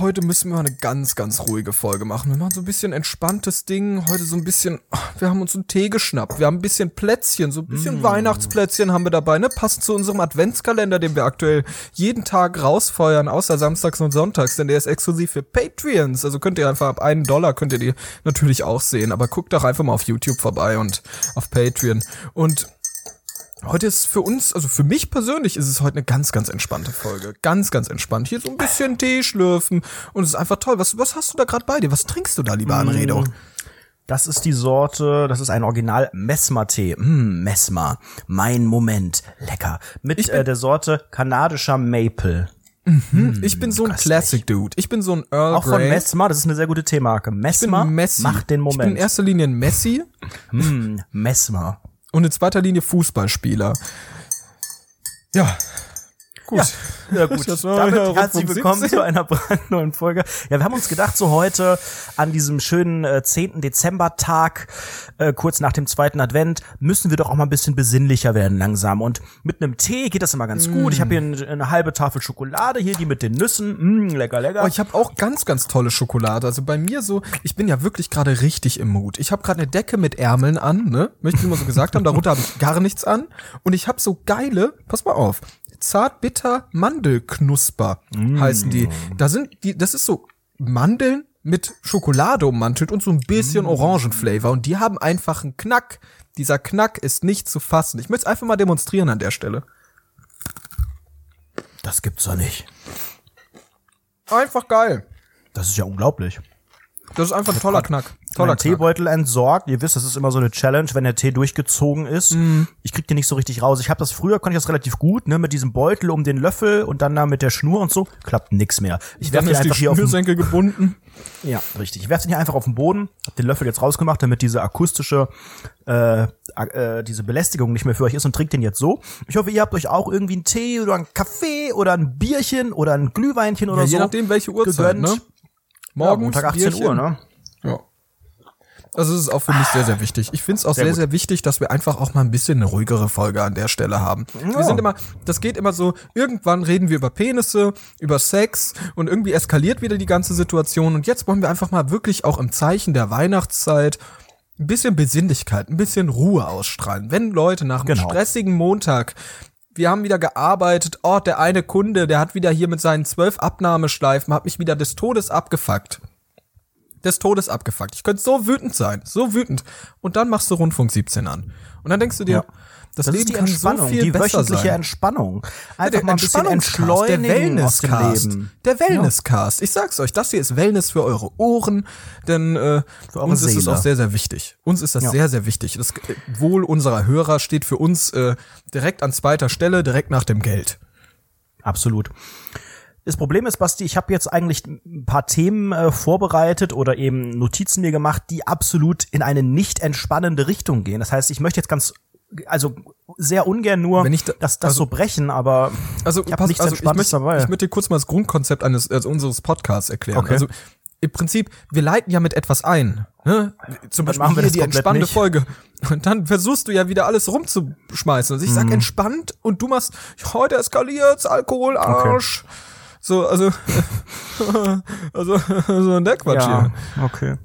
heute müssen wir eine ganz, ganz ruhige Folge machen. Wir machen so ein bisschen entspanntes Ding. Heute so ein bisschen, wir haben uns einen Tee geschnappt. Wir haben ein bisschen Plätzchen, so ein bisschen mm. Weihnachtsplätzchen haben wir dabei, ne? Passend zu unserem Adventskalender, den wir aktuell jeden Tag rausfeuern, außer samstags und sonntags, denn der ist exklusiv für Patreons. Also könnt ihr einfach ab einen Dollar könnt ihr die natürlich auch sehen. Aber guckt doch einfach mal auf YouTube vorbei und auf Patreon. Und Heute ist für uns, also für mich persönlich ist es heute eine ganz, ganz entspannte Folge. Ganz, ganz entspannt. Hier so ein bisschen Tee schlürfen und es ist einfach toll. Was, was hast du da gerade bei dir? Was trinkst du da, lieber Anredo? Mm, das ist die Sorte, das ist ein Original Messmer-Tee. Mm, Messmer. Mein Moment. Lecker. Mit äh, der Sorte kanadischer Maple. Mhm. Mm, ich bin so ein Classic Dude. Ich bin so ein Earl Auch von Messmer, das ist eine sehr gute Teemarke. Messmer macht den Moment. Ich bin in erster Linie ein Messi. Mm, Messmer und in zweiter Linie Fußballspieler. Ja, Gut. Ja, ja gut. Das war Damit herzlich willkommen 17. zu einer brandneuen Folge. Ja, wir haben uns gedacht, so heute an diesem schönen äh, 10. Dezember-Tag, äh, kurz nach dem zweiten Advent, müssen wir doch auch mal ein bisschen besinnlicher werden langsam. Und mit einem Tee geht das immer ganz mm. gut. Ich habe hier eine, eine, halbe Tafel Schokolade hier, die mit den Nüssen. Mm, lecker, lecker. Oh, ich habe auch ganz, ganz tolle Schokolade. Also bei mir so, ich bin ja wirklich gerade richtig im Mut. Ich habe gerade eine Decke mit Ärmeln an, ne? Möchte ich nur so gesagt haben. Darunter habe ich gar nichts an. Und ich habe so geile, pass mal auf, Zartbitter Mandelknusper mm. heißen die. Da sind die, das ist so Mandeln mit Schokolade ummantelt und so ein bisschen mm. Orangenflavor und die haben einfach einen Knack. Dieser Knack ist nicht zu fassen. Ich möchte es einfach mal demonstrieren an der Stelle. Das gibt's doch nicht. Einfach geil. Das ist ja unglaublich. Das ist einfach ein toller Knack. Toller Teebeutel entsorgt. Ihr wisst, das ist immer so eine Challenge, wenn der Tee durchgezogen ist. Mm. Ich krieg den nicht so richtig raus. Ich habe das früher, konnte ich das relativ gut, ne, mit diesem Beutel um den Löffel und dann da mit der Schnur und so. Klappt nix mehr. Ich werfe den einfach hier auf den gebunden. Ja, richtig. Ich werfe den hier einfach auf den Boden, hab den Löffel jetzt rausgemacht, damit diese akustische äh, äh, diese Belästigung nicht mehr für euch ist und trinkt den jetzt so. Ich hoffe, ihr habt euch auch irgendwie einen Tee oder einen Kaffee oder ein Bierchen oder ein Glühweinchen oder ja, je so. Je nachdem, welche Uhrzeit, gegönnt. ne? Morgens, ja, Montag 18 Bierchen. Uhr, ne? Ja. Also es ist auch für mich sehr, sehr wichtig. Ich finde es auch sehr, sehr, sehr, wichtig, dass wir einfach auch mal ein bisschen eine ruhigere Folge an der Stelle haben. Oh. Wir sind immer, das geht immer so, irgendwann reden wir über Penisse, über Sex und irgendwie eskaliert wieder die ganze Situation und jetzt wollen wir einfach mal wirklich auch im Zeichen der Weihnachtszeit ein bisschen Besinnlichkeit, ein bisschen Ruhe ausstrahlen. Wenn Leute nach einem genau. stressigen Montag wir haben wieder gearbeitet. Oh, der eine Kunde, der hat wieder hier mit seinen zwölf Abnahmeschleifen, hat mich wieder des Todes abgefuckt des Todes abgefuckt. Ich könnte so wütend sein, so wütend. Und dann machst du Rundfunk 17 an. Und dann denkst du dir, ja. Das, das Leben ist die Entspannung, so die wöchentliche sein. Entspannung. Einfach ja, mal ein bisschen entschleunigen der Wellnesscast. Der Wellnesscast. Ja. Ich sag's euch, das hier ist Wellness für eure Ohren, denn äh, für uns Seele. ist es auch sehr, sehr wichtig. Uns ist das ja. sehr, sehr wichtig. Das äh, Wohl unserer Hörer steht für uns äh, direkt an zweiter Stelle, direkt nach dem Geld. Absolut. Das Problem ist, Basti, ich habe jetzt eigentlich ein paar Themen äh, vorbereitet oder eben Notizen mir gemacht, die absolut in eine nicht entspannende Richtung gehen. Das heißt, ich möchte jetzt ganz also sehr ungern nur Wenn ich da, das, das also, so brechen, aber also, ich habe nichts also Entspanntes ich möchte, dabei. Ich möchte dir kurz mal das Grundkonzept eines also unseres Podcasts erklären. Okay. Also im Prinzip, wir leiten ja mit etwas ein. Ne? Zum Beispiel machen wir hier die entspannte nicht. Folge. Und dann versuchst du ja wieder alles rumzuschmeißen. Also ich sag mhm. entspannt und du machst, heute eskaliert's, Alkohol, Arsch. Okay. So, also, also, so ein der Quatsch ja, hier. Okay.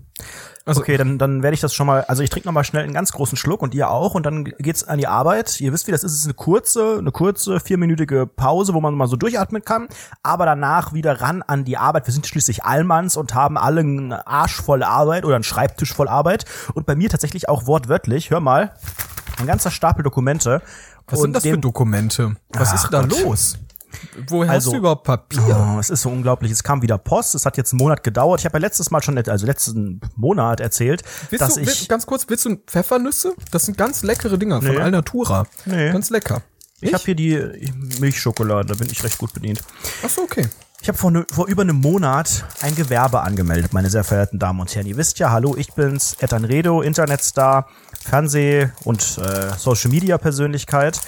Also, okay, dann, dann werde ich das schon mal, also ich trinke noch mal schnell einen ganz großen Schluck und ihr auch und dann geht's an die Arbeit. Ihr wisst, wie das ist, es ist eine kurze, eine kurze vierminütige Pause, wo man mal so durchatmen kann, aber danach wieder ran an die Arbeit. Wir sind schließlich Allmanns und haben alle einen Arsch voll Arbeit oder einen Schreibtisch voll Arbeit und bei mir tatsächlich auch wortwörtlich, hör mal, ein ganzer Stapel Dokumente. Was sind das für Dokumente? Was Ach ist da Gott. los? Woher also, hast du überhaupt Papier? Oh, es ist so unglaublich. Es kam wieder Post. Es hat jetzt einen Monat gedauert. Ich habe ja letztes Mal schon, also letzten Monat erzählt, willst dass du, ich ganz kurz, willst du Pfeffernüsse? Das sind ganz leckere Dinger nee. von Alnatura. Nee. Ganz lecker. Ich, ich habe hier die Milchschokolade. Da bin ich recht gut bedient. Ach so, okay. Ich habe vor, ne, vor über einem Monat ein Gewerbe angemeldet, meine sehr verehrten Damen und Herren. Ihr wisst ja, hallo, ich bin's, Etan Redo, Internetstar, Fernseh- und äh, Social-Media-Persönlichkeit.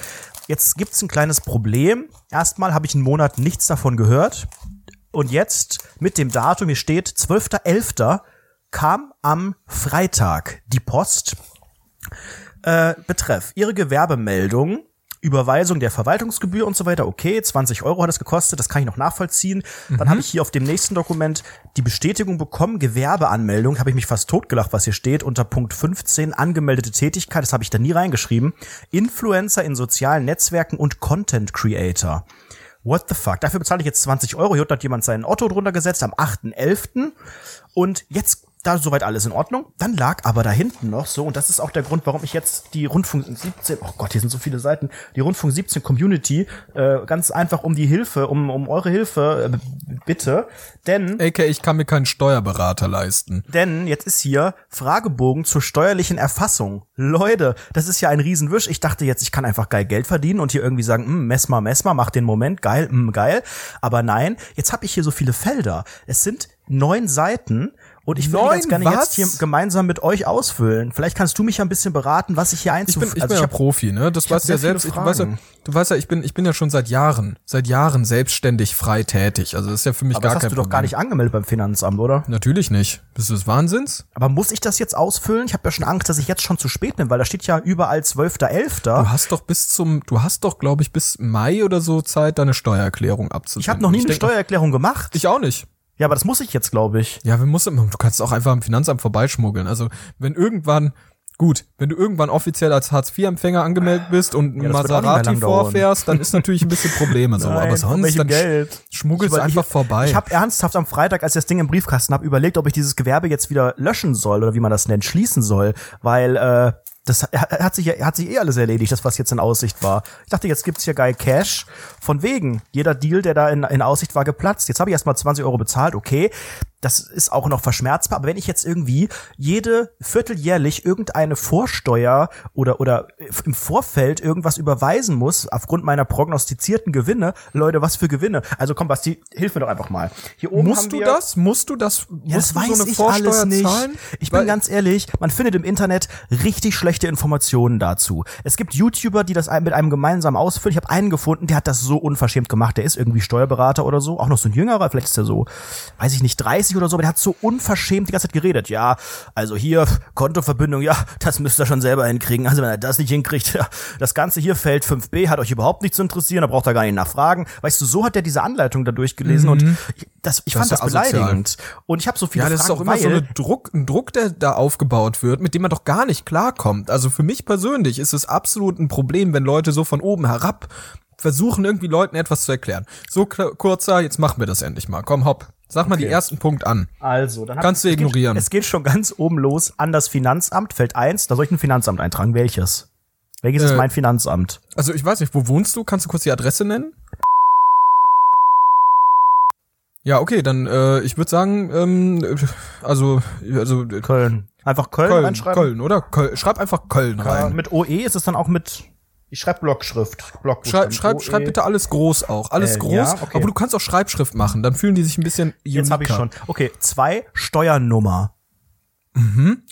Jetzt gibt's ein kleines Problem. Erstmal habe ich einen Monat nichts davon gehört. Und jetzt mit dem Datum, hier steht 12.11., kam am Freitag die Post. Äh, betreff Ihre Gewerbemeldung Überweisung der Verwaltungsgebühr und so weiter. Okay, 20 Euro hat es gekostet, das kann ich noch nachvollziehen. Dann Mhm. habe ich hier auf dem nächsten Dokument die Bestätigung bekommen, Gewerbeanmeldung, habe ich mich fast totgelacht, was hier steht, unter Punkt 15, angemeldete Tätigkeit, das habe ich da nie reingeschrieben. Influencer in sozialen Netzwerken und Content Creator. What the fuck? Dafür bezahle ich jetzt 20 Euro. Hier hat jemand seinen Otto drunter gesetzt am 8.11. Und jetzt, da soweit alles in Ordnung. Dann lag aber da hinten noch so, und das ist auch der Grund, warum ich jetzt die Rundfunk 17, oh Gott, hier sind so viele Seiten, die Rundfunk 17 Community, äh, ganz einfach um die Hilfe, um, um eure Hilfe, äh, bitte. Denn AK, ich kann mir keinen Steuerberater leisten. denn jetzt ist hier Fragebogen zur steuerlichen Erfassung. Leute, das ist ja ein Riesenwisch. Ich dachte jetzt, ich kann einfach geil Geld verdienen und hier irgendwie sagen, hm, mess mal, mess mal, mach den Moment, geil, hm, geil. Aber nein, jetzt habe ich hier so viele Felder. Es sind neun Seiten und ich Neun? ganz gerne Was? jetzt hier gemeinsam mit euch ausfüllen. Vielleicht kannst du mich ja ein bisschen beraten, was ich hier Ich einzufügen. bin, ich bin ja hab- Profi, ne? Das ich weißt du ja selbst. Ich, du, weißt ja, du weißt ja, ich bin, ich bin ja schon seit Jahren, seit Jahren selbstständig frei tätig. Also das ist ja für mich aber gar das hast kein du doch Problem. gar nicht angemeldet beim Finanzamt, oder? Natürlich nicht. Bist du des Wahnsinns? Aber muss ich das jetzt ausfüllen? Ich habe ja schon Angst, dass ich jetzt schon zu spät bin, weil da steht ja überall 12.11. Du hast doch bis zum, du hast doch, glaube ich, bis Mai oder so Zeit, deine Steuererklärung abzusenden. Ich habe noch nie eine denk- Steuererklärung gemacht. Ich auch nicht. Ja, aber das muss ich jetzt, glaube ich. Ja, wir müssen, du kannst auch einfach am Finanzamt vorbeischmuggeln. Also, wenn irgendwann, gut, wenn du irgendwann offiziell als Hartz-IV-Empfänger angemeldet bist und Ja, Maserati vorfährst, dann ist natürlich ein bisschen Probleme so. aber von sonst, dann Geld? schmuggelst du Ich einfach vorbei. Ich habe ernsthaft am Freitag, als ich das Ding im Briefkasten habe, überlegt, ob ich dieses Gewerbe jetzt wieder löschen soll oder wie man das nennt, schließen soll, weil äh, das hat sich hat sich eh alles erledigt, das was jetzt in Aussicht war. Ich dachte, jetzt gibt's hier geil Cash. Von wegen, jeder Deal, der da in, in Aussicht war, geplatzt. Jetzt habe ich erstmal 20 Euro bezahlt, okay. Das ist auch noch verschmerzbar, aber wenn ich jetzt irgendwie jede vierteljährlich irgendeine Vorsteuer oder oder im Vorfeld irgendwas überweisen muss aufgrund meiner prognostizierten Gewinne, Leute, was für Gewinne? Also komm, Basti, hilf mir doch einfach mal. Hier oben Musst du das? Musst du das? ja, das musst du weiß so eine ich Vorsteuer alles nicht. zahlen? Ich bin ganz ehrlich, man findet im Internet richtig schlechte Informationen dazu. Es gibt YouTuber, die das mit einem gemeinsam ausfüllen. Ich habe einen gefunden, der hat das so unverschämt gemacht. Der ist irgendwie Steuerberater oder so, auch noch so ein jüngerer, vielleicht ist er so, weiß ich nicht, 30 oder so, aber der hat so unverschämt die ganze Zeit geredet. Ja, also hier Kontoverbindung, ja, das müsst ihr schon selber hinkriegen. Also wenn er das nicht hinkriegt, ja, das Ganze hier Feld 5b hat euch überhaupt nicht zu interessieren, da braucht er gar nicht nachfragen. Weißt du, so hat er diese Anleitung da durchgelesen und ich, das, ich Mhm. Das fand ist das asozial. beleidigend. Und ich habe so viele Ja, das ist Fragen, auch immer so eine Druck, ein Druck, der da aufgebaut wird, mit dem man doch gar nicht klarkommt. Also für mich persönlich ist es absolut ein Problem, wenn Leute so von oben herab versuchen, irgendwie Leuten etwas zu erklären. So kurzer, jetzt machen wir das endlich mal. Komm, hopp. Sag mal Okay. den ersten Punkt an. Also, dann Kannst du es geht- ignorieren. Es geht schon ganz oben los an das Finanzamt, Feld 1. Da soll ich ein Finanzamt eintragen. Welches? Welches ist Äh, mein Finanzamt? Also ich weiß nicht, wo wohnst du? Kannst du kurz die Adresse nennen? Ja, okay, dann äh, ich würde sagen, ähm, also also äh, Köln. Einfach Köln, Köln, reinschreiben. Köln, oder? Köln. Schreib einfach Köln Ja, rein. mit OE ist es dann auch mit. Ich schreibe Blockschrift. Block Schreib, schreib, schreib bitte alles groß auch. Alles Äh, groß. ja, okay. Aber du kannst auch Schreibschrift machen. Dann fühlen die sich ein bisschen uniker. Jetzt habe ich schon. Okay, zwei Steuernummer.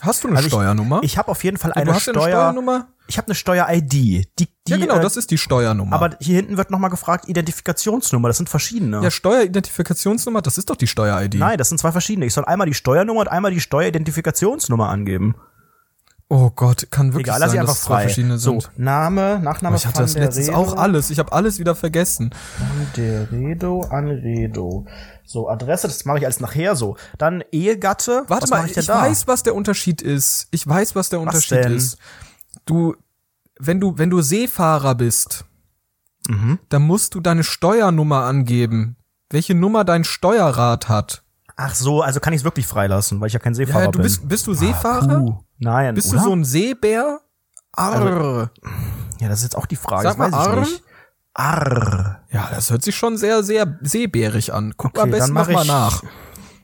Hast du eine Also ich- Steuernummer? Ich habe auf jeden Fall du eine hast ja eine Steuer. Steuernummer? Ich habe eine Steuer-ID. Die, die, Ja, genau, äh, das ist die Steuernummer. Aber hier hinten wird nochmal gefragt, Identifikationsnummer. Das sind verschiedene. ja, Steueridentifikationsnummer, das ist doch die Steuer-ID. Nein, das sind zwei verschiedene. Ich soll einmal die Steuernummer und einmal die Steueridentifikationsnummer angeben. Oh Gott, kann wirklich Egal, sein, einfach dass es zwei verschiedene So, sind. Name, Nachname Ich hatte von das letztens Redo. auch alles. Ich habe alles wieder vergessen. Der Redo an Redo. So, Adresse, das mache ich alles nachher so. Dann Ehegatte. Warte was mal, ich, ich weiß, was der Unterschied ist. Ich weiß, was der Unterschied denn? ist. Du, wenn du, wenn du Seefahrer bist, Mhm. dann musst du deine Steuernummer angeben. Welche Nummer dein Steuerrat hat. Ach so, also kann ich es wirklich freilassen, weil ich ja kein Seefahrer Ja, du bin. bist, bist du Seefahrer? Puh, nein, Bist oder? du so ein Seebär? Arr. Ja, das ist jetzt auch die Frage. Sag das mal, weiß ich Arr. nicht. Arr. ja, das hört sich schon sehr, sehr seebärig an. Guck Okay, am besten dann mach mal ich- nach.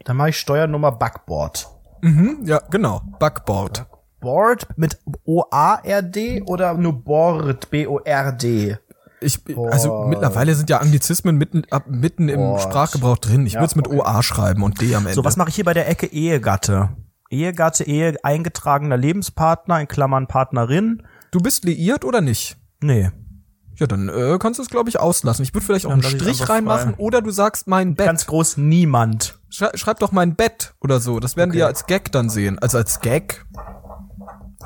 Dann mache ich Steuernummer Backboard. Mhm, ja, genau. Backboard. Board mit O-A-R-D oder nur Board, B-O-R-D? Ich, also mittlerweile sind ja Anglizismen mitten, ab, mitten im Board. Sprachgebrauch drin. Ich Ja, würde es mit okay. OA schreiben und D am Ende. So, was mache ich hier bei der Ecke Ehegatte? Ehegatte, Ehe, eingetragener Lebenspartner, in Klammern Partnerin. du bist liiert oder nicht? Nee. Ja, dann äh, kannst du es, glaube ich, auslassen. Ich würde vielleicht auch Dann einen Strich reinmachen frei. oder du sagst mein Bett. Ganz groß niemand. Schrei schreib doch mein Bett oder so. Das werden die ja als Gag dann sehen. Also als Gag.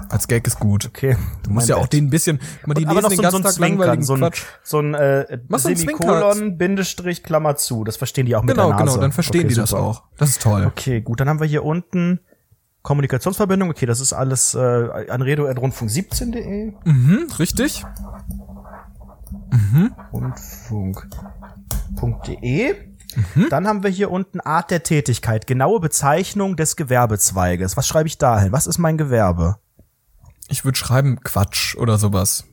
Als Gag ist gut. Okay. Du musst ja auch den ein bisschen, mal, die aber lesen noch den so, ganzen so Tag langweiligen so ein, Quatsch. so ein äh, Mach so ein Semikolon, Bindestrich, Klammer zu. Das verstehen die auch mit Genau, der Nase. genau, dann verstehen okay, die das super. auch. Das ist toll. Okay, gut, dann haben wir hier unten Kommunikationsverbindung. Okay, das ist alles äh, anredo.rundfunk17.de. Mhm, richtig. Rundfunk.de. Dann haben wir hier unten Art der Tätigkeit, genaue Bezeichnung des Gewerbezweiges. Was schreibe ich da hin? Was ist mein Gewerbe? Ich würde schreiben Quatsch oder sowas.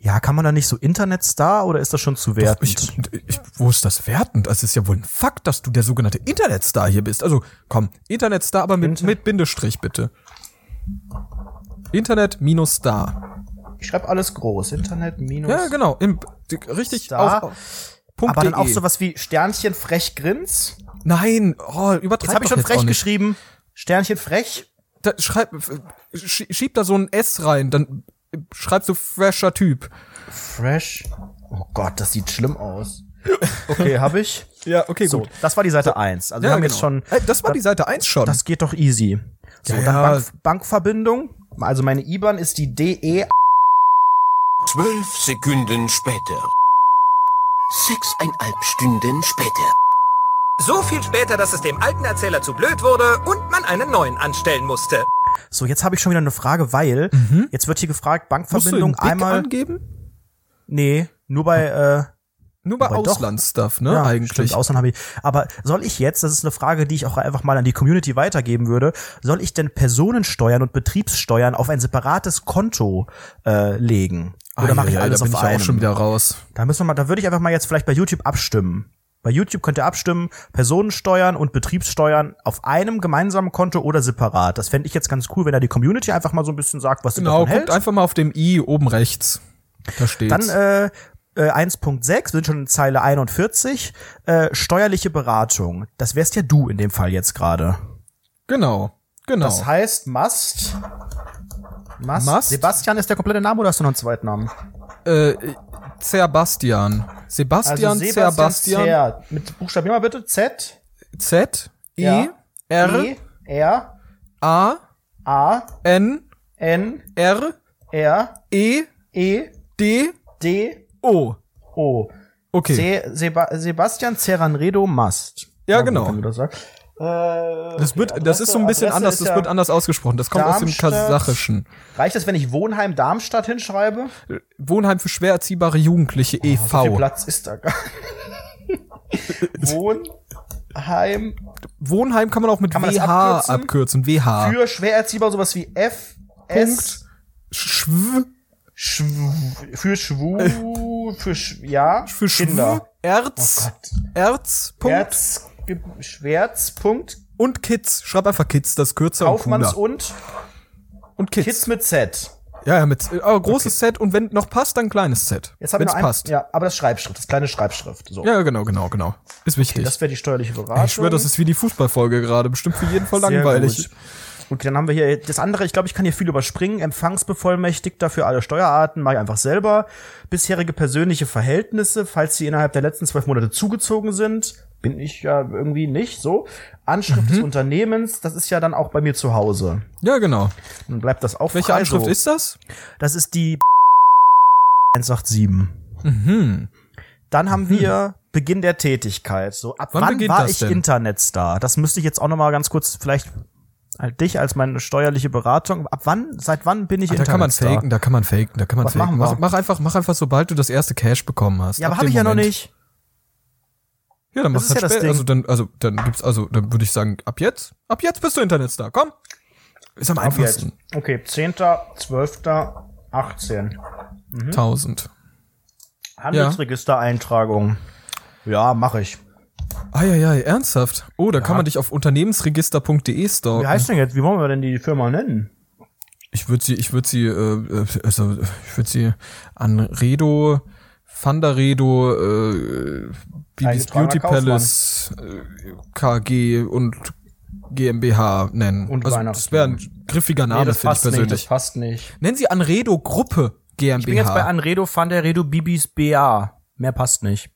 Ja, kann man da nicht so Internetstar oder ist das schon zu Doch, wertend? ich, ich, wo ist das wertend? Also es ist ja wohl ein Fakt, dass du der sogenannte Internetstar hier bist. Also komm, Internetstar, aber mit, mit Bindestrich bitte. Internet minus Star. Ich schreibe alles groß. Internet minus. Ja, genau. Im, richtig Star. auf, auf Punkt Aber dann auch sowas wie Sternchen frech grins. Nein, oh, übertreib Jetzt habe ich doch schon frech geschrieben. Sternchen frech. Da, schreib, sch- schieb da so ein S rein, dann schreibst du fresher Typ. Fresh. Oh Gott, das sieht schlimm aus. Okay, habe ich. Ja, okay, So, das war die Seite 1. Also wir Ja, haben genau. jetzt schon. Ey, das war die Seite 1 schon. Das geht doch easy. So, Ja, dann ja. Bank, Bankverbindung. Also meine IBAN ist die DE. Zwölf Sekunden später. Sechseinhalb Stunden später. So viel später, dass es dem alten Erzähler zu blöd wurde und man einen neuen anstellen musste. So, jetzt habe ich schon wieder eine Frage, weil jetzt wird hier gefragt, Mhm. Musst du Bankverbindung einmal. angeben? Nee, nur bei äh, Nur bei. Auslandsstuff, ne? ja, eigentlich. Stimmt, Ausland habe ich. Aber soll ich jetzt, das ist eine Frage, die ich auch einfach mal an die Community weitergeben würde, soll ich denn Personensteuern und Betriebssteuern auf ein separates Konto äh, legen? Oder Ah, mache ja, ich ja, alles da bin auf ich einem? auch schon wieder raus. Da müssen wir mal, da würde ich einfach mal jetzt vielleicht bei YouTube abstimmen. Bei YouTube könnt ihr abstimmen, Personensteuern und Betriebssteuern auf einem gemeinsamen Konto oder separat. Das fände ich jetzt ganz cool, wenn da die Community einfach mal so ein bisschen sagt, was sie Genau, davon hält. guckt einfach mal auf dem i oben rechts. Da steht's. Dann äh, äh, 1.6, wir sind schon in Zeile 41, äh, steuerliche Beratung. Das wärst ja du in dem Fall jetzt gerade. genau, genau. Das heißt, Mast. Mast. Mast? Sebastian ist der komplette Name oder hast du noch einen zweiten Namen? äh, Zerbastian. Sebastian, Zerbastian. Zer. Mit Buchstabier mal bitte. Z. Z, I, Ja. R, E. R. A, A. N, N. R, R. E, E. D, D. O. O. Okay. Se Seba Sebastian Ceranredo Mast. Ja, genau. kann man das sagen? Äh, Das wird, das ist so ein bisschen Adresse anders, das ja- wird anders ausgesprochen. Das kommt aus dem Darmstadt. Kasachischen. Reicht es, wenn ich Wohnheim Darmstadt hinschreibe? Wohnheim für schwer erziehbare Jugendliche e Oh, So viel e.V. Platz ist da gar Wohnheim Wohnheim kann man auch mit man das WH abkürzen? abkürzen. WH. für schwer erziehbar sowas wie F S Schw, Schw für schwu für sch ja für Schw, Kinder. Erz, Oh. Erz, Punkt. Erz Ge- Schwärz Punkt Und Kids. Schreib einfach Kids, das kürzer und Kaufmanns cooler. und Und Kids. Kids mit Z. Ja, ja, mit äh, oh, großes Set und wenn noch passt, dann kleines Set. Jetzt habe ich Wenn's noch ein, passt. ja, aber das Schreibschrift, das kleine Schreibschrift. So. Ja, genau, genau, genau. Ist wichtig. Das wäre die steuerliche Beratung. ich schwöre, das ist wie die Fußballfolge gerade. Bestimmt für jeden voll langweilig. Gut. Okay, dann haben wir hier das andere, ich glaube, ich kann hier viel überspringen. Empfangsbevollmächtigter für alle Steuerarten, mache ich einfach selber. Bisherige persönliche Verhältnisse, falls sie innerhalb der letzten zwölf Monate zugezogen sind, bin ich ja irgendwie nicht so. Anschrift Mhm. des Unternehmens, das ist ja dann auch bei mir zu Hause. Ja, genau. Dann bleibt das auch Welche frei Anschrift so. ist das? Das ist die 187. Dann haben wir Beginn der Tätigkeit. So, ab Wann wann, war ich denn? Internetstar? Das müsste ich jetzt auch noch mal ganz kurz vielleicht halt dich als meine steuerliche Beratung. Ab wann, seit wann bin ich Ah, Da kann man Internetstar? faken, da kann man faken, da kann man Was faken. machen wir? Mach, mach einfach, mach einfach, sobald du das erste Cash bekommen hast. Ja, aber Ab habe dem ich ja noch Moment. nicht. Ja, dann machst ist halt ja. Also dann, also dann gibt's, also dann würde ich sagen, ab jetzt, ab jetzt bist du Internetstar. Komm. Ist am Ab jetzt. einfachsten. Okay, 10., 12., 18. 1000. Handelsregistereintragung. Ja, mache ich. Ah ja, ja, ernsthaft. Oh, da kann man dich auf unternehmensregister.de Wie stalken. heißt denn jetzt? Wie wollen wir denn die Firma nennen? Ich würde sie, ich würde sie, äh, äh, also ich würde sie an Redo, Fandaredo, äh, Bibis Beauty Kaufmann. Palace, äh, KG und GmbH nennen. Und also das wäre ein griffiger Name, finde ich nicht, das persönlich. passt nicht. Nennen Sie Anredo Gruppe GmbH. Ich bin jetzt bei Anredo, Fanderedo, Bibis BA. Mehr passt nicht.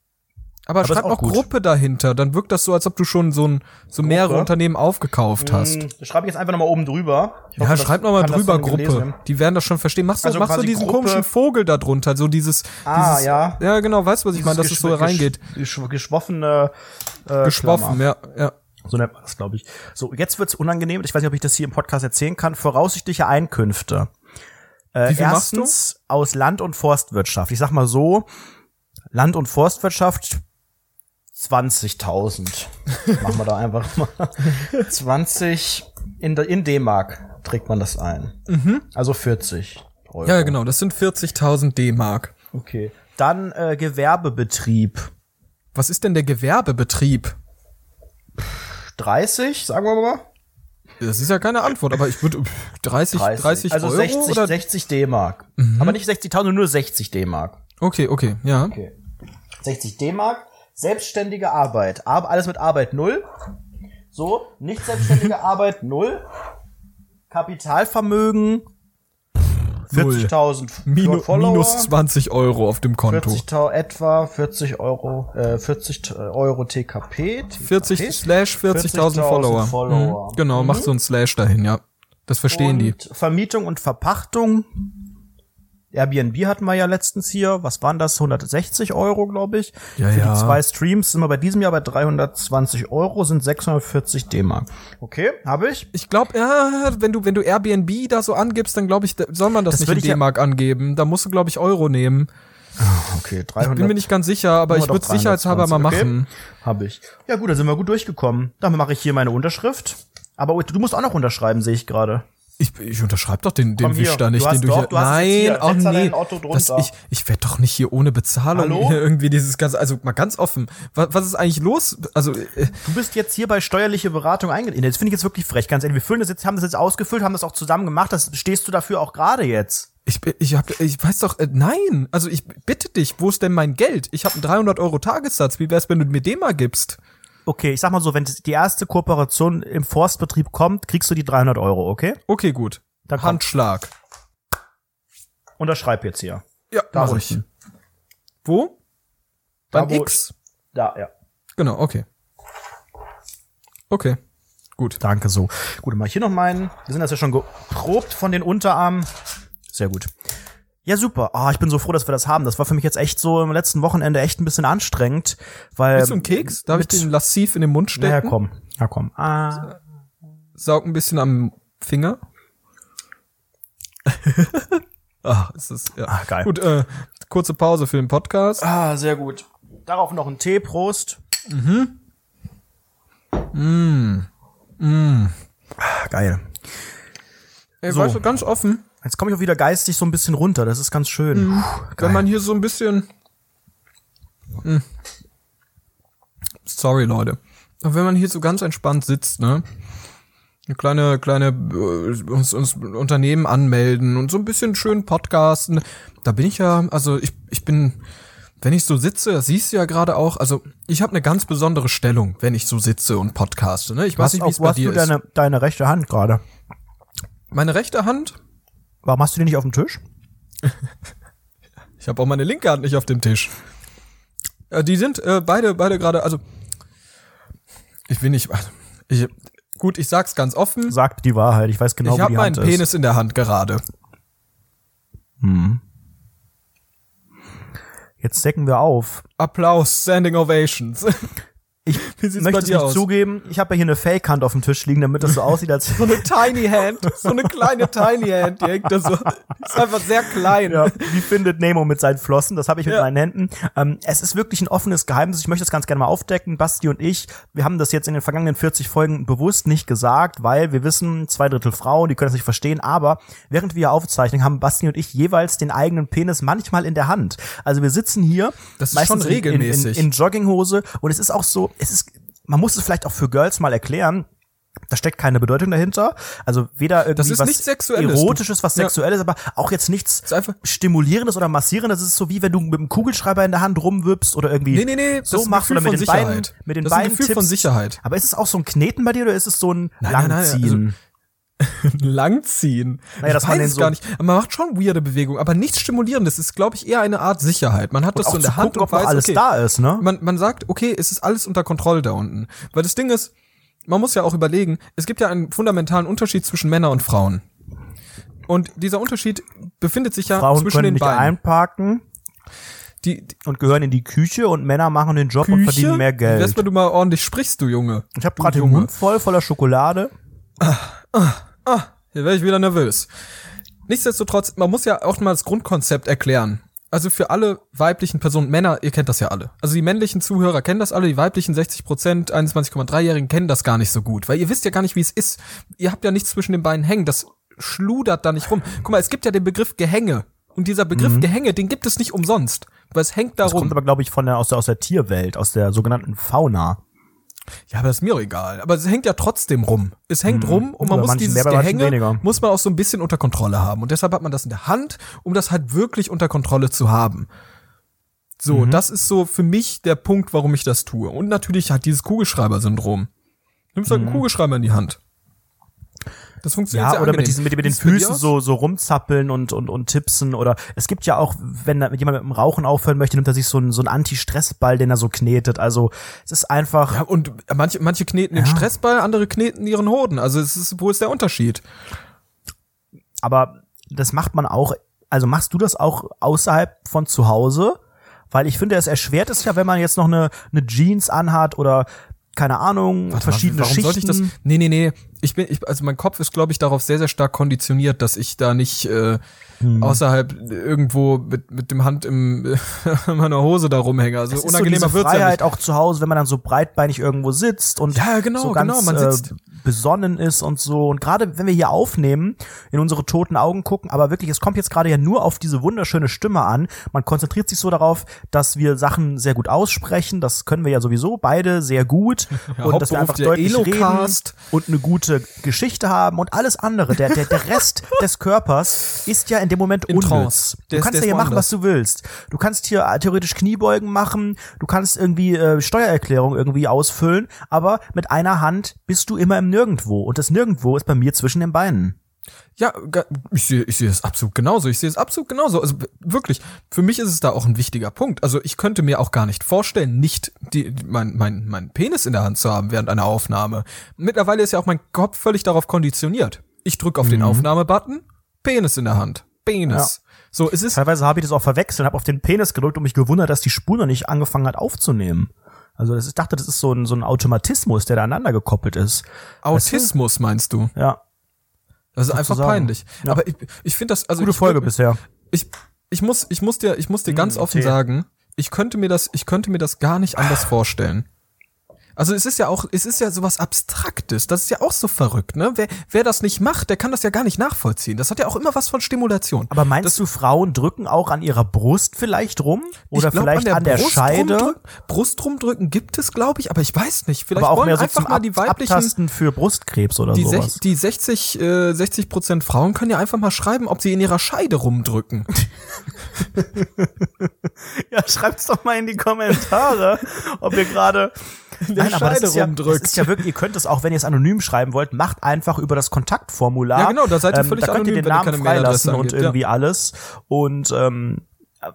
Aber, schreib auch noch. Gruppe dahinter, dann wirkt das so, als ob du schon so, ein, so mehrere Gruppe? Unternehmen aufgekauft hast. Hm, Das schreibe ich jetzt einfach nochmal oben drüber. Ich hoffe, Ja, das schreib noch mal kann das drüber, Gruppe. Die werden das schon verstehen. Machst du, Also machst du diesen Gruppe- komischen Vogel da drunter, so dieses, Ah, dieses ja. Ja, genau, weißt du, was ich meine, dass es so reingeht. Gesch geschwoffene äh, Geschwoffen, Klammer. ja, ja. So nennt man das, glaube ich. So, jetzt wird's unangenehm. Ich weiß nicht, ob ich das hier im Podcast erzählen kann. Voraussichtliche Einkünfte. Äh, erstens aus Land- und Forstwirtschaft. Ich sag mal so, Land- und Forstwirtschaft 20.000. Machen wir da einfach mal. 20 in, in D-Mark trägt man das ein. Also 40 Euro. Mhm. Ja, genau, das sind 40.000 D-Mark. Okay. Dann äh, Gewerbebetrieb. Was ist denn der Gewerbebetrieb? 30, sagen wir mal. Das ist ja keine Antwort, aber ich würde 30, 30, also Euro 60, oder? 60 D-Mark. Aber nicht 60.000, nur 60 D-Mark. Okay, okay, ja. Okay. 60 D-Mark. Selbstständige Arbeit. Ar alles mit Arbeit null. So, nicht selbstständige Arbeit null. Kapitalvermögen 40.000 Minu Follower. minus 20 Euro auf dem Konto. 40.000 etwa 40 Euro, äh, 40 Euro TKP. 40 TKP. slash 40.000 Follower. Follower. Mhm. Genau, mach so ein Slash dahin, ja. Das verstehen die. und Vermietung und Verpachtung. Airbnb hatten wir ja letztens hier. Was waren das? 160 Euro, glaube ich. Ja, Für ja. die zwei Streams sind wir bei diesem Jahr bei 320 Euro, sind 640 D-Mark. Okay, habe ich. Ich glaube, ja, wenn du wenn du Airbnb da so angibst, dann glaube ich, da soll man das, Das nicht in ich ja- D-Mark angeben. Da musst du glaube ich Euro nehmen. Okay, Ich 300. bin mir nicht ganz sicher, aber ich würde sicherheitshalber mal 320, machen. Okay. Habe ich. Ja gut, dann sind wir gut durchgekommen. Dann mache ich hier meine Unterschrift. Aber du musst auch noch unterschreiben, sehe ich gerade. Ich, ich unterschreibe doch den, den Komm Wisch da nicht, den du doch- hier. du Nein, auch da nee. Das, ich ich werde doch nicht hier ohne Bezahlung Hallo? hier irgendwie dieses ganze. Also mal ganz offen. Was, was ist eigentlich los? Also äh, Du bist jetzt hier bei steuerliche Beratung eingetreten. Das finde ich jetzt wirklich frech, ganz ehrlich. Wir füllen das jetzt, haben das jetzt ausgefüllt, haben das auch zusammen gemacht. Das stehst du dafür auch gerade jetzt. ich ich hab, ich weiß doch äh, nein. Also ich bitte dich, wo ist denn mein Geld? Ich habe einen 300 Euro Tagessatz. Wie wär's, wenn du mir den mal gibst? Okay, ich sag mal so, wenn die erste Kooperation im Forstbetrieb kommt, kriegst du die 300 Euro, okay? Okay, gut. Dann. Handschlag. Unterschreib jetzt hier. Ja, Da mach ich. Wo? Da, Beim wo- X. Da, ja. Genau, okay. Okay. Gut. Danke so. Gut, dann mach ich hier noch meinen. Wir sind das ja schon geprobt von den Unterarmen. Sehr gut. Ja, super. Ah, ich bin so froh, dass wir das haben. Das war für mich jetzt echt so im letzten Wochenende echt ein bisschen anstrengend, weil. Bist du ein Keks? Darf ich den lassiv in den Mund stecken? Ja, komm. Ja, komm. Ah. Saug ein bisschen am Finger. Ach, ist das, ja. Ah, geil. Gut, äh, kurze Pause für den Podcast. ah, sehr gut. Darauf noch ein Tee, Prost. Mhm. Mm. Mm. Geil. Ey, so. weißt du, ganz offen, Jetzt komme ich auch wieder geistig so ein bisschen runter. Das ist ganz schön. Puh, wenn man hier so ein bisschen. Hm. Sorry, Leute. Aber wenn man hier so ganz entspannt sitzt, ne? Eine kleine, kleine, äh, uns, uns Unternehmen anmelden und so ein bisschen schön podcasten. Da bin ich ja, also ich, ich bin, wenn ich so sitze, das siehst du ja gerade auch, also ich habe eine ganz besondere Stellung, wenn ich so sitze und podcaste, ne? Ich weiß was, nicht, wie es bei dir du ist. deine, deine rechte Hand gerade? Meine rechte Hand, Warum hast du die nicht auf dem Tisch? ich habe auch meine linke Hand nicht auf dem Tisch. Äh, die sind äh, beide, beide gerade, also ich will nicht, also, ich, gut, ich sag's ganz offen. Sagt die Wahrheit. Ich weiß genau, ich wo habe die meinen Hand ist. Penis in der Hand gerade. Jetzt decken wir auf. Applaus, Standing Ovations. Ich möchte es nicht aus? zugeben. Ich habe ja hier eine Fake-Hand auf dem Tisch liegen, damit das so aussieht, als So eine Tiny Hand, so eine kleine Tiny Hand, die hängt da so. Ist einfach sehr klein. Ja, wie findet Nemo mit seinen Flossen? Das habe ich mit Ja. meinen Händen. Ähm, es ist wirklich ein offenes Geheimnis. Ich möchte das ganz gerne mal aufdecken. Basti und ich, wir haben das jetzt in den vergangenen 40 Folgen bewusst nicht gesagt, weil wir wissen, zwei Drittel Frauen, die können das nicht verstehen. Aber während wir hier aufzeichnen, haben Basti und ich jeweils den eigenen Penis manchmal in der Hand. Also wir sitzen hier Das ist meistens schon in- in, in, regelmäßig. in Jogginghose und es ist auch so, es ist, man muss es vielleicht auch für Girls mal erklären. Da steckt keine Bedeutung dahinter. Also weder irgendwie Das ist was Sexuelles. Erotisches, was Ja. Sexuelles, aber auch jetzt nichts Stimulierendes oder Massierendes. Das ist so wie wenn du mit einem Kugelschreiber in der Hand rumwirbst oder irgendwie Nee, nee, nee, so machst oder mit von den Beinen, Sicherheit. mit den Das ist ein Beinen Gefühl von tippst. Sicherheit. Aber ist es auch so ein Kneten bei dir oder ist es so ein Nein, nein, nein, Langziehen? Langziehen. Naja, ich man weiß es so- gar nicht. Man macht schon weirde Bewegungen, aber nichts stimulierendes. Das ist, glaube ich, eher eine Art Sicherheit. Man hat das auch so in der Hand gucken, und weiß, alles okay, da ist, ne? man, man sagt, okay, es ist alles unter Kontrolle da unten. Weil das Ding ist, man muss ja auch überlegen, es gibt ja einen fundamentalen Unterschied zwischen Männern und Frauen. Und dieser Unterschied befindet sich ja Frauen zwischen können den nicht beiden. einparken Die, die und gehören in die Küche und Männer machen den Job und verdienen mehr Geld. wenn du mal ordentlich sprichst, du Junge? Ich habe gerade den. Mund voll voller Schokolade. Ah, hier werde ich wieder nervös. Nichtsdestotrotz, man muss ja auch mal das Grundkonzept erklären. Also für alle weiblichen Personen, Männer, ihr kennt das ja alle. Also die männlichen Zuhörer kennen das alle, die weiblichen 60 Prozent, 21,3-Jährigen kennen das gar nicht so gut, weil ihr wisst ja gar nicht, wie es ist. Ihr habt ja nichts zwischen den Beinen hängen, das schludert da nicht rum. Guck mal, es gibt ja den Begriff Gehänge. Und dieser Begriff Gehänge, den gibt es nicht umsonst, weil es hängt Das darum. kommt aber, glaube ich, von der, aus, der, aus der Tierwelt, aus der sogenannten Fauna. Ja, aber das ist mir auch egal. Aber es hängt ja trotzdem rum. Es hängt rum und man Bei muss dieses mehr, Gehänge, muss man auch so ein bisschen unter Kontrolle haben. Und deshalb hat man das in der Hand, um das halt wirklich unter Kontrolle zu haben. So, Mhm. das ist so für mich der Punkt, warum ich das tue. Und natürlich halt dieses Kugelschreiber-Syndrom. Nimmst halt einen Kugelschreiber in die Hand. Das funktioniert. Ja, sehr oder mit diesen, mit, mit den Füßen so, so rumzappeln und, und, und tipsen oder es gibt ja auch, wenn da jemand mit dem Rauchen aufhören möchte, nimmt er sich so einen, so einen Anti-Stress-Ball, den er so knetet. Also, es ist einfach, Ja, und manche, manche kneten den Stressball, andere kneten ihren Hoden. Also es ist, wo ist der Unterschied? aber das macht man auch, also machst du das auch außerhalb von zu Hause? Weil ich finde, es erschwert es ja, wenn man jetzt noch eine, eine Jeans anhat oder keine Ahnung, verschiedene Warum Schichten. sollte ich das? Nee, nee, nee. Ich bin, ich, also mein Kopf ist, glaube ich, darauf sehr, sehr stark konditioniert, dass ich da nicht äh, Hm. außerhalb irgendwo mit, mit dem Hand im in meiner Hose da rumhänge. Also Es ist so unangenehmer diese wird's ja Freiheit nicht. auch zu Hause, wenn man dann so breitbeinig irgendwo sitzt und Ja, genau, so ganz, genau, man äh, sitzt- besonnen ist und so. Und gerade wenn wir hier aufnehmen, in unsere toten Augen gucken, aber wirklich, es kommt jetzt gerade ja nur auf diese wunderschöne Stimme an. Man konzentriert sich so darauf, dass wir Sachen sehr gut aussprechen. Das können wir ja sowieso beide sehr gut. Ja, und dass wir einfach deutlich reden und eine gute Geschichte haben und alles andere. Der, der, der Rest des Körpers ist ja in dem Moment In. Trance. Du kannst ja hier machen, was du willst. Du kannst hier äh, theoretisch Kniebeugen machen, du kannst irgendwie äh, Steuererklärung irgendwie ausfüllen, aber mit einer Hand bist du immer im Nirgendwo. Und das Nirgendwo ist bei mir zwischen den Beinen. Ja, ich sehe ich sehe es absolut genauso. Ich sehe es absolut genauso. Also wirklich, für mich ist es da auch ein wichtiger Punkt. Also ich könnte mir auch gar nicht vorstellen, nicht die, mein, mein, mein Penis in der Hand zu haben während einer Aufnahme. Mittlerweile ist ja auch mein Kopf völlig darauf konditioniert. Ich drücke auf Mhm. den Aufnahmebutton, Penis in der Hand. Penis. So, es ist Teilweise habe ich das auch verwechselt und habe auf den Penis gedrückt und mich gewundert, dass die Spur noch nicht angefangen hat aufzunehmen. Also das, ich dachte, das ist so ein, so ein Automatismus, der da aneinander gekoppelt ist. Autismus, meinst du? Ja, Das ist einfach peinlich. Ja. Aber ich, ich finde das, also gute ich Folge würd- bisher. ich, ich muss, ich muss dir, ich muss dir ganz Hm, offen Tee. sagen, ich könnte mir das, ich könnte mir das gar nicht anders vorstellen. Also es ist ja auch, es ist ja sowas Abstraktes. Das ist ja auch so verrückt, ne? Wer, wer das nicht macht, der kann das ja gar nicht nachvollziehen. Das hat ja auch immer was von Stimulation. Aber meinst du, Frauen drücken auch an ihrer Brust vielleicht rum? Oder glaub, vielleicht an der, Brust Scheide? rumdrücken- Brust rumdrücken gibt es, glaube ich, aber ich weiß nicht. Vielleicht aber auch wollen mehr so einfach mal die weiblichen, Abtasten für Brustkrebs oder die, sowas. sech, die 60, äh, 60 Prozent Frauen können ja einfach mal schreiben, ob sie in ihrer Scheide rumdrücken. Ja, schreibt's doch mal in die Kommentare, ob ihr gerade Nein, aber das ist, ja, das ist ja wirklich, ihr könnt es auch, wenn ihr es anonym schreiben wollt, macht einfach über das Kontaktformular. Ähm, Ja, genau, da seid ihr völlig Da könnt ihr anonym, den Namen freilassen und angebt, ja. irgendwie alles. Und ähm,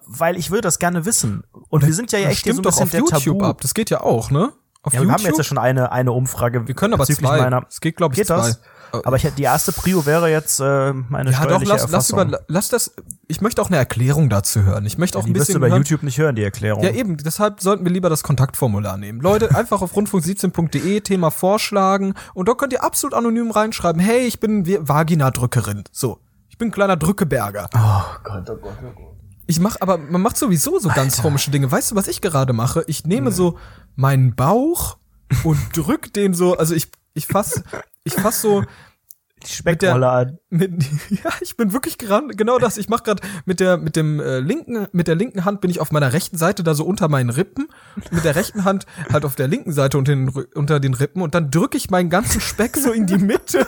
weil ich würde das gerne wissen. Und wir sind ja, ja echt hier so stimmt ein doch bisschen auf der YouTube Tabu. ab. Das geht ja auch, ne? Auf Ja, wir haben jetzt ja schon eine, eine Umfrage. Wir können aber zwei. Meiner, Es geht, glaub ich, geht das? Zwei. Aber ich hätte, die erste Prio wäre jetzt äh, meine Ja, doch, steuerliche lass, lass, Erfassung. über, lass das. Ich möchte auch eine Erklärung dazu hören. Ich möchte auch die ein wirst du bisschen bei hören. YouTube nicht hören, die Erklärung. Ja, eben, deshalb sollten wir lieber das Kontaktformular nehmen. Leute, einfach auf rundfunk17.de Thema vorschlagen und da könnt ihr absolut anonym reinschreiben, hey, ich bin Vagina-Drückerin. So. Ich bin ein kleiner Drückeberger. oh Gott, oh Gott, oh Gott. Ich mach, aber man macht sowieso so ganz komische Dinge. Weißt du, was ich gerade mache? Ich nehme so meinen Bauch und drück den so, also ich, ich fass, ich fass so, Die Speckrolle an. mit, ja, ich bin wirklich geran, genau das. Ich mache gerade mit der mit dem äh, linken mit der linken Hand bin ich auf meiner rechten Seite da so unter meinen Rippen, mit der rechten Hand halt auf der linken Seite unter den, unter den Rippen und dann drücke ich meinen ganzen Speck so in die Mitte.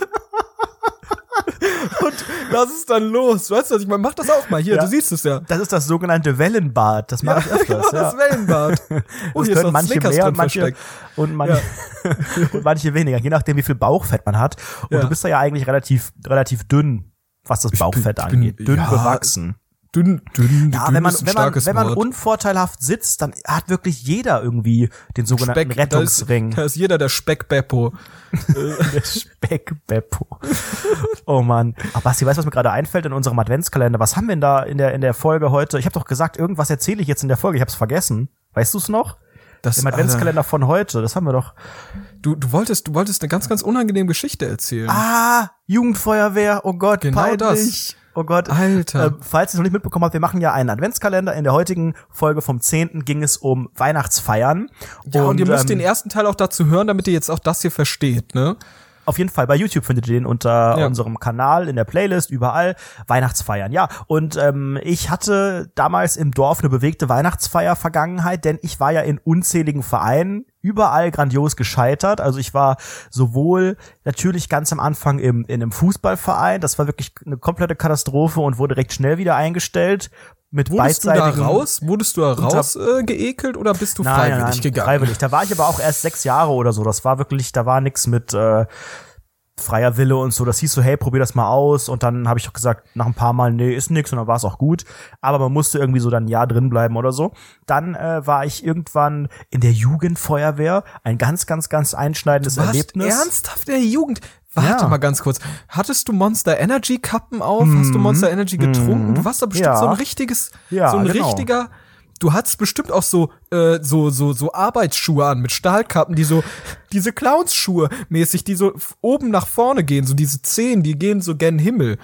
Und lass es dann los. Weißt du, was ich meine? Mach das auch mal. Hier, Ja. du siehst es ja. Das ist das sogenannte Wellenbad. Das mache ich öfters. das ja. Wellenbad. Oh, Das hier ist können noch manche Snickers mehr und manche, und, manche, und manche weniger, je nachdem, wie viel Bauchfett man hat. Und Ja. du bist da ja eigentlich relativ, relativ dünn, was das Bauchfett bin- angeht. Dünn ja, bewachsen. Dünn, dünn, Ja, dünn wenn man, wenn man, wenn man Wort. unvorteilhaft sitzt, dann hat wirklich jeder irgendwie den sogenannten Speck, da Rettungsring. ist, da ist jeder der Speckbeppo. Der Speckbeppo. Oh Mann. Ach, Basti, weißt du, was mir gerade einfällt in unserem Adventskalender? Was haben wir denn da in der, in der Folge heute? Ich habe doch gesagt, irgendwas erzähle ich jetzt in der Folge. Ich habe es vergessen. Weißt du es noch? Das, Im Adventskalender von heute. Das haben wir doch. Du, du wolltest, du wolltest eine ganz, ganz unangenehme Geschichte erzählen. Ah, Jugendfeuerwehr. Oh Gott, Genau peinlich. Oh Gott. Alter. Äh, falls ihr es noch nicht mitbekommen habt, wir machen ja einen Adventskalender. In der heutigen Folge vom 10. ging es um Weihnachtsfeiern. ja, und, ihr müsst ähm, den ersten Teil auch dazu hören, damit ihr jetzt auch das hier versteht, ne? Auf jeden Fall bei YouTube findet ihr den unter Ja. unserem Kanal, in der Playlist, überall. Weihnachtsfeiern, ja. Und ähm, ich hatte damals im Dorf eine bewegte Weihnachtsfeier-Vergangenheit, denn ich war ja in unzähligen Vereinen, überall grandios gescheitert. Also ich war sowohl natürlich ganz am Anfang im, in einem Fußballverein, das war wirklich eine komplette Katastrophe und wurde recht schnell wieder eingestellt. Mit Wurdest du da raus? Wurdest du da raus äh, geekelt oder bist du freiwillig gegangen? Freiwillig. Da war ich aber auch erst sechs Jahre oder so. Das war wirklich, da war nix mit äh, freier Wille und so. Das hieß so, hey, probier das mal aus. Und dann habe ich auch gesagt, nach ein paar Mal, nee, ist nix. Und dann war es auch gut. Aber man musste irgendwie so dann ein Jahr drin bleiben oder so. Dann äh, war ich irgendwann in der Jugendfeuerwehr. Ein ganz, ganz, ganz einschneidendes Du warst Erlebnis. ernsthaft in der Jugend. Warte Ja. mal ganz kurz. Hattest du Monster Energy Kappen auf? Hast du Monster Energy getrunken? Du warst da bestimmt Mhm. Ja. so ein richtiges, Ja, so ein genau. richtiger. Du hattest bestimmt auch so, äh, so, so, so Arbeitsschuhe an mit Stahlkappen, die so, diese Clownsschuhe mäßig, die so oben nach vorne gehen, so diese Zehen, die gehen so gen Himmel.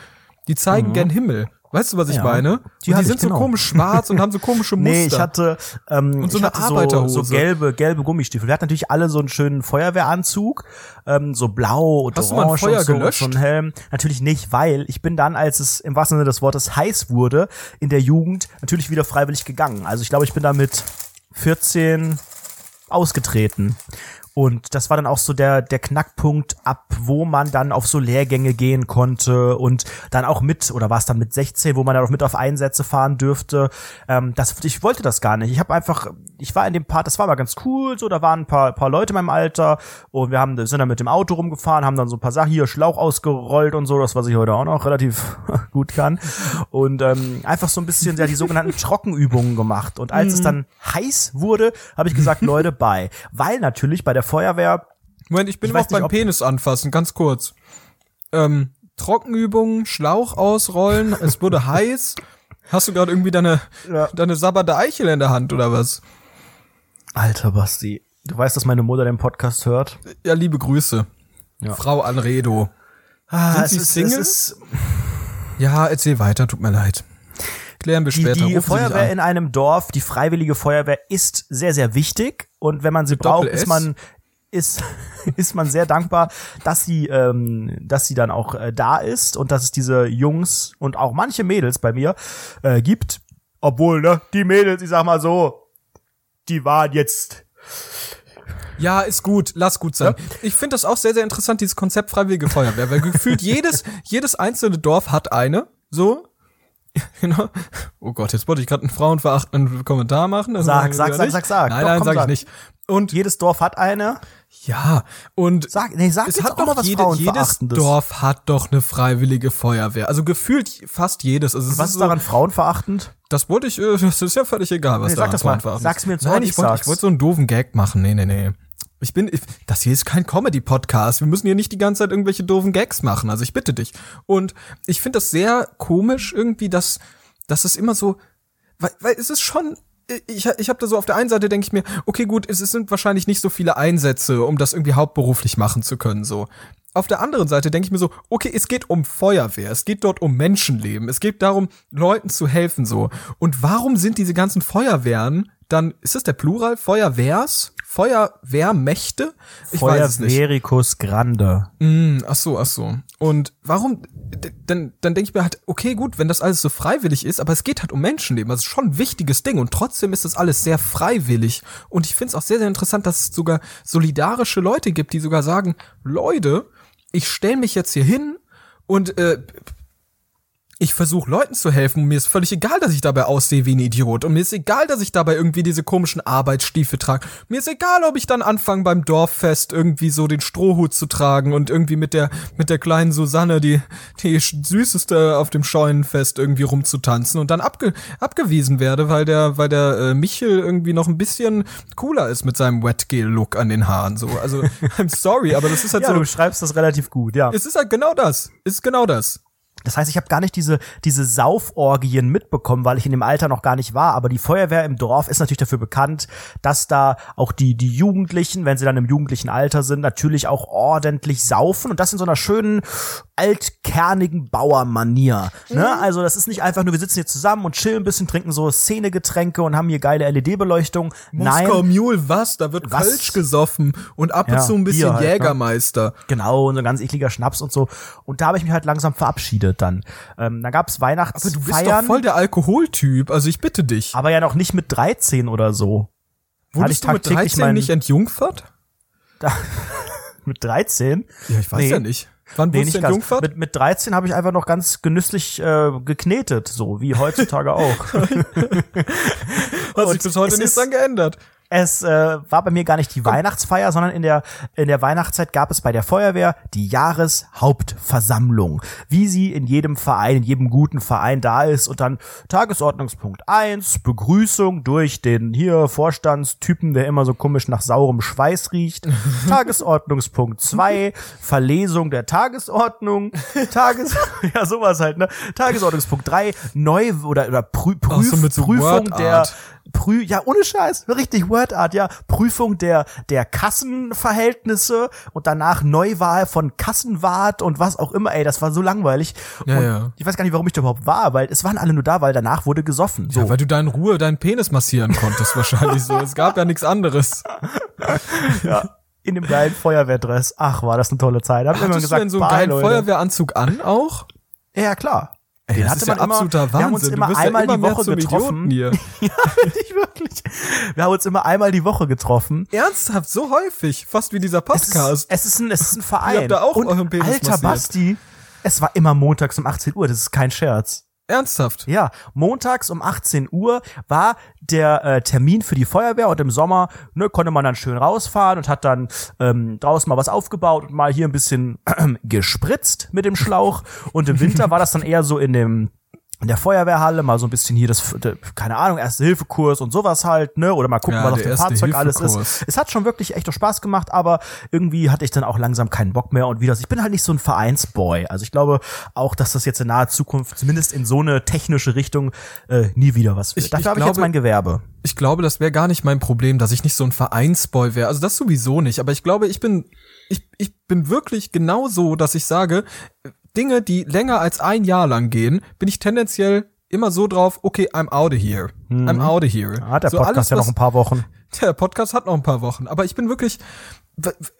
Die zeigen gen Himmel. Weißt du, was ich. Ja. meine? Die Die, sind genau. so komisch schwarz und haben so komische Muster. Nee, ich hatte, ähm, Und so ich eine hatte Arbeiterhose. so, so gelbe, gelbe Gummistiefel. Wir hatten natürlich alle so einen schönen Feuerwehranzug, ähm, so blau und Hast du mal ein orange Feuer und so, gelöscht? und so ein Helm. Natürlich nicht, weil ich bin dann, als es im wahrsten Sinne des Wortes heiß wurde, in der Jugend natürlich wieder freiwillig gegangen. Also ich glaube, ich bin da mit 14 ausgetreten. Und das war dann auch so der, der Knackpunkt, ab wo man dann auf so Lehrgänge gehen konnte und dann auch mit, oder war es dann mit 16, wo man dann auch mit auf Einsätze fahren dürfte. Ähm, das, ich wollte das gar nicht. Ich habe einfach, ich war in dem Part, das war aber ganz cool, so, da waren ein paar, paar Leute in meinem Alter und wir haben, sind dann mit dem Auto rumgefahren, haben dann so ein paar Sachen, hier Schlauch ausgerollt und so, das, was ich heute auch noch relativ gut kann. Und ähm, einfach so ein bisschen ja, die sogenannten Trockenübungen gemacht. Und als es dann heiß wurde, habe ich gesagt, Leute, bye. Weil natürlich bei der Feuerwehr Moment, ich bin Ich noch beim Penis anfassen, ganz kurz. Ähm, Trockenübungen, Schlauch ausrollen, es wurde heiß. Hast du gerade irgendwie deine, Ja. deine sabbernde Eichel in der Hand oder was? Alter Basti, du weißt, dass meine Mutter den Podcast hört. Ja, liebe Grüße. Ja. Frau Anredo. Ah, Sind Sie Single? Ja, erzähl weiter, tut mir leid. Klären wir die, später. die mich Feuerwehr in einem Dorf, die freiwillige Feuerwehr ist sehr, sehr wichtig. Und wenn man sie braucht, Doppel-S? ist man ist, ist man sehr dankbar, dass sie, ähm, dass sie dann auch äh, da ist und dass es diese Jungs und auch manche Mädels bei mir äh, gibt. Obwohl, ne, die Mädels, ich sag mal so, die waren jetzt Ja, ist gut, lass gut sein. Ich finde das auch sehr, sehr interessant, dieses Konzept Freiwillige Feuerwehr, weil gefühlt jedes, jedes einzelne Dorf hat eine, so. Genau. Oh Gott, jetzt wollte ich gerade einen frauenverachtenden Kommentar machen. das Sag, sag sag, sag, sag, sag. Nein, Doch, nein, komm, sag ich sag. nicht. Und jedes Dorf hat eine. ja, und Sag, nee, sag es jetzt hat auch mal doch was jede, jedes. Dorf hat doch eine freiwillige Feuerwehr. Also gefühlt fast jedes. Also Was ist ist so, daran frauenverachtend? Das wollte ich, äh, das ist ja völlig egal, was Nee, da sag das mal. Sag's mir Ohr, Nein, ich wollte, ich wollte so einen doofen Gag machen. Nee, nee, nee. Ich bin, ich, das hier ist kein Comedy-Podcast. Wir müssen hier nicht die ganze Zeit irgendwelche doofen Gags machen. Also ich bitte dich. Und ich finde das sehr komisch irgendwie, dass, dass es immer so, weil, weil es ist schon, ich, ich habe da so auf der einen Seite denke ich mir, okay, gut, es, es sind wahrscheinlich nicht so viele Einsätze, um das irgendwie hauptberuflich machen zu können, so. Auf der anderen Seite denke ich mir so, okay, es geht um Feuerwehr, es geht dort um Menschenleben, es geht darum, Leuten zu helfen, so. Und warum sind diese ganzen Feuerwehren dann, ist das der Plural? Feuerwehrs? Feuerwehrmächte? Ich. Feuervericus Grande. Mm, ach so, ach so. Und warum, dann, dann denke ich mir halt, okay, gut, wenn das alles so freiwillig ist, aber es geht halt um Menschenleben, das ist schon ein wichtiges Ding und trotzdem ist das alles sehr freiwillig. Und ich finde es auch sehr, sehr interessant, dass es sogar solidarische Leute gibt, die sogar sagen, Leute, ich stelle mich jetzt hier hin Und äh, ich versuche Leuten zu helfen und mir ist völlig egal, dass ich dabei aussehe wie ein Idiot und mir ist egal, dass ich dabei irgendwie diese komischen Arbeitsstiefel trage. Mir ist egal, ob ich dann anfange beim Dorffest irgendwie so den Strohhut zu tragen und irgendwie mit der mit der kleinen Susanne die die süßeste auf dem Scheunenfest irgendwie rumzutanzen und dann abge, abgewiesen werde, weil der weil der äh, Michel irgendwie noch ein bisschen cooler ist mit seinem Wetgel Look an den Haaren so. Also I'm sorry, aber das ist halt ja, so du beschreibst das relativ gut, ja. es ist halt genau das. Es ist genau das. Das heißt, ich habe gar nicht diese, diese Sauforgien mitbekommen, weil ich in dem Alter noch gar nicht war. Aber die Feuerwehr im Dorf ist natürlich dafür bekannt, dass da auch die, die Jugendlichen, wenn sie dann im jugendlichen Alter sind, natürlich auch ordentlich saufen. Und das in so einer schönen, altkernigen Bauermanier. Ne? Mhm. Also das ist nicht einfach nur, wir sitzen hier zusammen und chillen ein bisschen, trinken so Szenegetränke und haben hier geile LED-Beleuchtung. Nein. Moskau Mule, was? Da wird Was? Kölsch gesoffen und ab und Ja, zu ein bisschen halt, ne? Jägermeister. Genau, und so ein ganz ekliger Schnaps und so. Und da habe ich mich halt langsam verabschiedet dann. Ähm, dann gab's Aber Weihnachtsfeiern. du bist doch voll der Alkoholtyp, also ich bitte dich. aber ja noch nicht mit 13 oder so. Wurdest ich du mit tagtäglich 13 mein- nicht entjungfert? Mit 13? Ja, ich weiß Nee. ja nicht. Wann Nee, nicht ganz. Mit, mit 13 habe ich einfach noch ganz genüsslich äh, geknetet, so wie heutzutage auch. Hat sich bis heute nichts dran geändert. Es äh, war bei mir gar nicht die Weihnachtsfeier, sondern in der in der Weihnachtszeit gab es bei der Feuerwehr die Jahreshauptversammlung, wie sie in jedem Verein, in jedem guten Verein da ist und dann Tagesordnungspunkt eins Begrüßung durch den hier Vorstandstypen, der immer so komisch nach saurem Schweiß riecht. Tagesordnungspunkt zwei Verlesung der Tagesordnung. Tages ja sowas halt, ne? Tagesordnungspunkt drei Neu oder oder Prü Prüf so Prüfung der. Prü ja, ohne Scheiß, richtig Wordart, ja. Prüfung der, der Kassenverhältnisse und danach Neuwahl von Kassenwart und was auch immer, ey, das war so langweilig. Ja, und ja. Ich weiß gar nicht, warum ich da überhaupt war, weil es waren alle nur da, weil danach wurde gesoffen. So. Ja, weil du da in Ruhe deinen Penis massieren konntest wahrscheinlich so. Es gab ja nichts anderes. ja. In dem geilen Feuerwehrdress. Ach, war das eine tolle Zeit. Hab ich immer Hattest gesagt, du denn so einen geilen. Feuerwehranzug an auch? Ja, klar. Ey, das ist ja absoluter wir haben uns Wahnsinn. immer wirst einmal ja immer die Woche getroffen. Ja, nicht wirklich. Wir haben uns immer einmal die Woche getroffen. Ernsthaft, so häufig, fast wie dieser Es ist, Podcast. es ist ein, es ist ein Verein. habt da auch Und euren Penis alter massiert. Basti, es war immer montags um 18 Uhr, das ist kein Scherz. Ernsthaft. Ja, montags um 18 Uhr war der äh, Termin für die Feuerwehr und im Sommer ne, konnte man dann schön rausfahren und hat dann ähm, draußen mal was aufgebaut und mal hier ein bisschen gespritzt mit dem Schlauch. Und im Winter war das dann eher so in dem in der Feuerwehrhalle mal so ein bisschen hier das, keine Ahnung, Erste-Hilfe-Kurs und sowas halt, ne? Oder mal gucken, Ja, was auf dem Fahrzeug alles ist. Es hat schon wirklich echt Spaß gemacht, aber irgendwie hatte ich dann auch langsam keinen Bock mehr und wieder. Ich bin halt nicht so ein Vereinsboy. Also ich glaube auch, dass das jetzt in naher Zukunft zumindest in so eine technische Richtung äh, nie wieder was wird. Ich- Dafür ich habe ich jetzt mein Gewerbe. Ich glaube, das wäre gar nicht mein Problem, dass ich nicht so ein Vereinsboy wäre. Also das sowieso nicht. Aber ich glaube, ich bin, ich, ich bin wirklich genau so, dass ich sage, Dinge, die länger als ein Jahr lang gehen, bin ich tendenziell immer so drauf, okay, I'm out of here. I'm out of here. Hat der so Podcast alles, ja noch was- ein paar Wochen. Der Podcast hat noch ein paar Wochen, aber ich bin wirklich,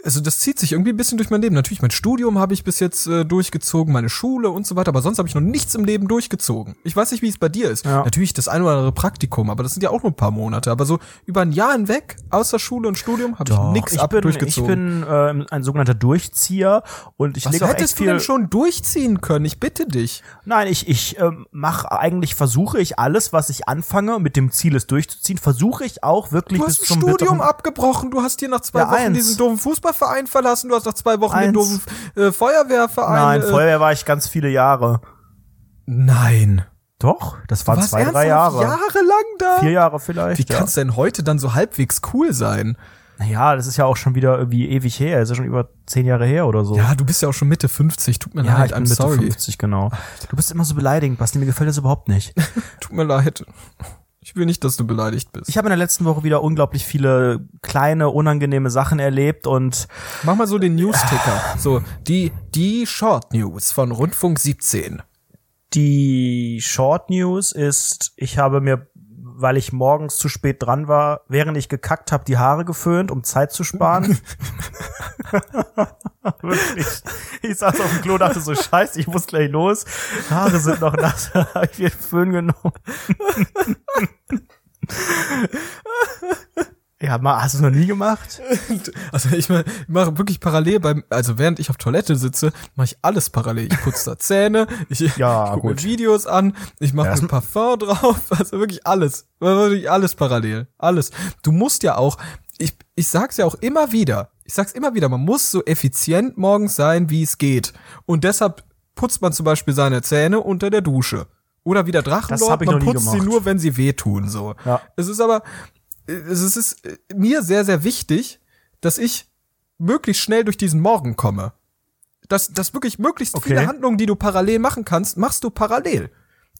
also das zieht sich irgendwie ein bisschen durch mein Leben. Natürlich, mein Studium habe ich bis jetzt äh, durchgezogen, meine Schule und so weiter, aber sonst habe ich noch nichts im Leben durchgezogen. Ich weiß nicht, wie es bei dir ist. Ja. Natürlich das ein oder andere Praktikum, aber das sind ja auch nur ein paar Monate. Aber so über ein Jahr hinweg, außer Schule und Studium, habe ich nichts ich ab bin, durchgezogen. Ich bin ähm, ein sogenannter Durchzieher und ich Was lege hättest du denn schon durchziehen können? Ich bitte dich. Nein, ich, ich ähm, mache eigentlich, versuche ich alles, was ich anfange, mit dem Ziel, es durchzuziehen, versuche ich auch wirklich Du bis hast ein zum Studium abgebrochen, du hast hier nach zwei Ja, Wochen eins. diesen doofen Fußballverein verlassen, du hast nach zwei Wochen den Eins. doofen äh, Feuerwehrverein. Nein, äh, Feuerwehr war ich ganz viele Jahre. Nein. Doch, das waren zwei, drei? Jahre. Jahrelang da? Vier Jahre vielleicht. Wie ja. kann's denn heute dann so halbwegs cool sein? Naja, das ist ja auch schon wieder irgendwie ewig her. Das ist ja schon über zehn Jahre her oder so. Ja, du bist ja auch schon Mitte 50, tut mir Ja, leid, ich bin I'm Mitte sorry. 50, genau. Du bist immer so beleidigend, Basti. Mir gefällt das überhaupt nicht. Tut mir leid. Ich will nicht, dass du beleidigt bist. Ich habe in der letzten Woche wieder unglaublich viele kleine, unangenehme Sachen erlebt und Mach mal so den News-Ticker. So, die, die Short News von Rundfunk 17. die Short News ist, ich habe mir, weil ich morgens zu spät dran war, während ich gekackt habe, die Haare geföhnt, um Zeit zu sparen. Wirklich. Ich saß auf dem Klo, dachte so, scheiße, ich muss gleich los. Haare sind noch nass, habe ich mir Föhn genommen. Ja, ma- hast du es noch nie gemacht? Also ich mache mach wirklich parallel beim, also während ich auf Toilette sitze, mache ich alles parallel. Ich putze da Zähne, ich, Ja, ich gucke mir. Videos an, ich mache Ja, mir Parfum drauf, also wirklich alles. Wirklich alles parallel. Alles. Du musst ja auch, ich, ich sag's ja auch immer wieder, ich sag's immer wieder, man muss so effizient morgens sein, wie es geht. Und deshalb putzt man zum Beispiel seine Zähne unter der Dusche. Oder wie der Drachenlord, man noch nie putzt sie nur, wenn sie wehtun, so. Ja. Es ist aber, es ist, mir sehr, sehr wichtig, dass ich möglichst schnell durch diesen Morgen komme. Dass, dass wirklich möglichst Okay. viele Handlungen, die du parallel machen kannst, machst du parallel.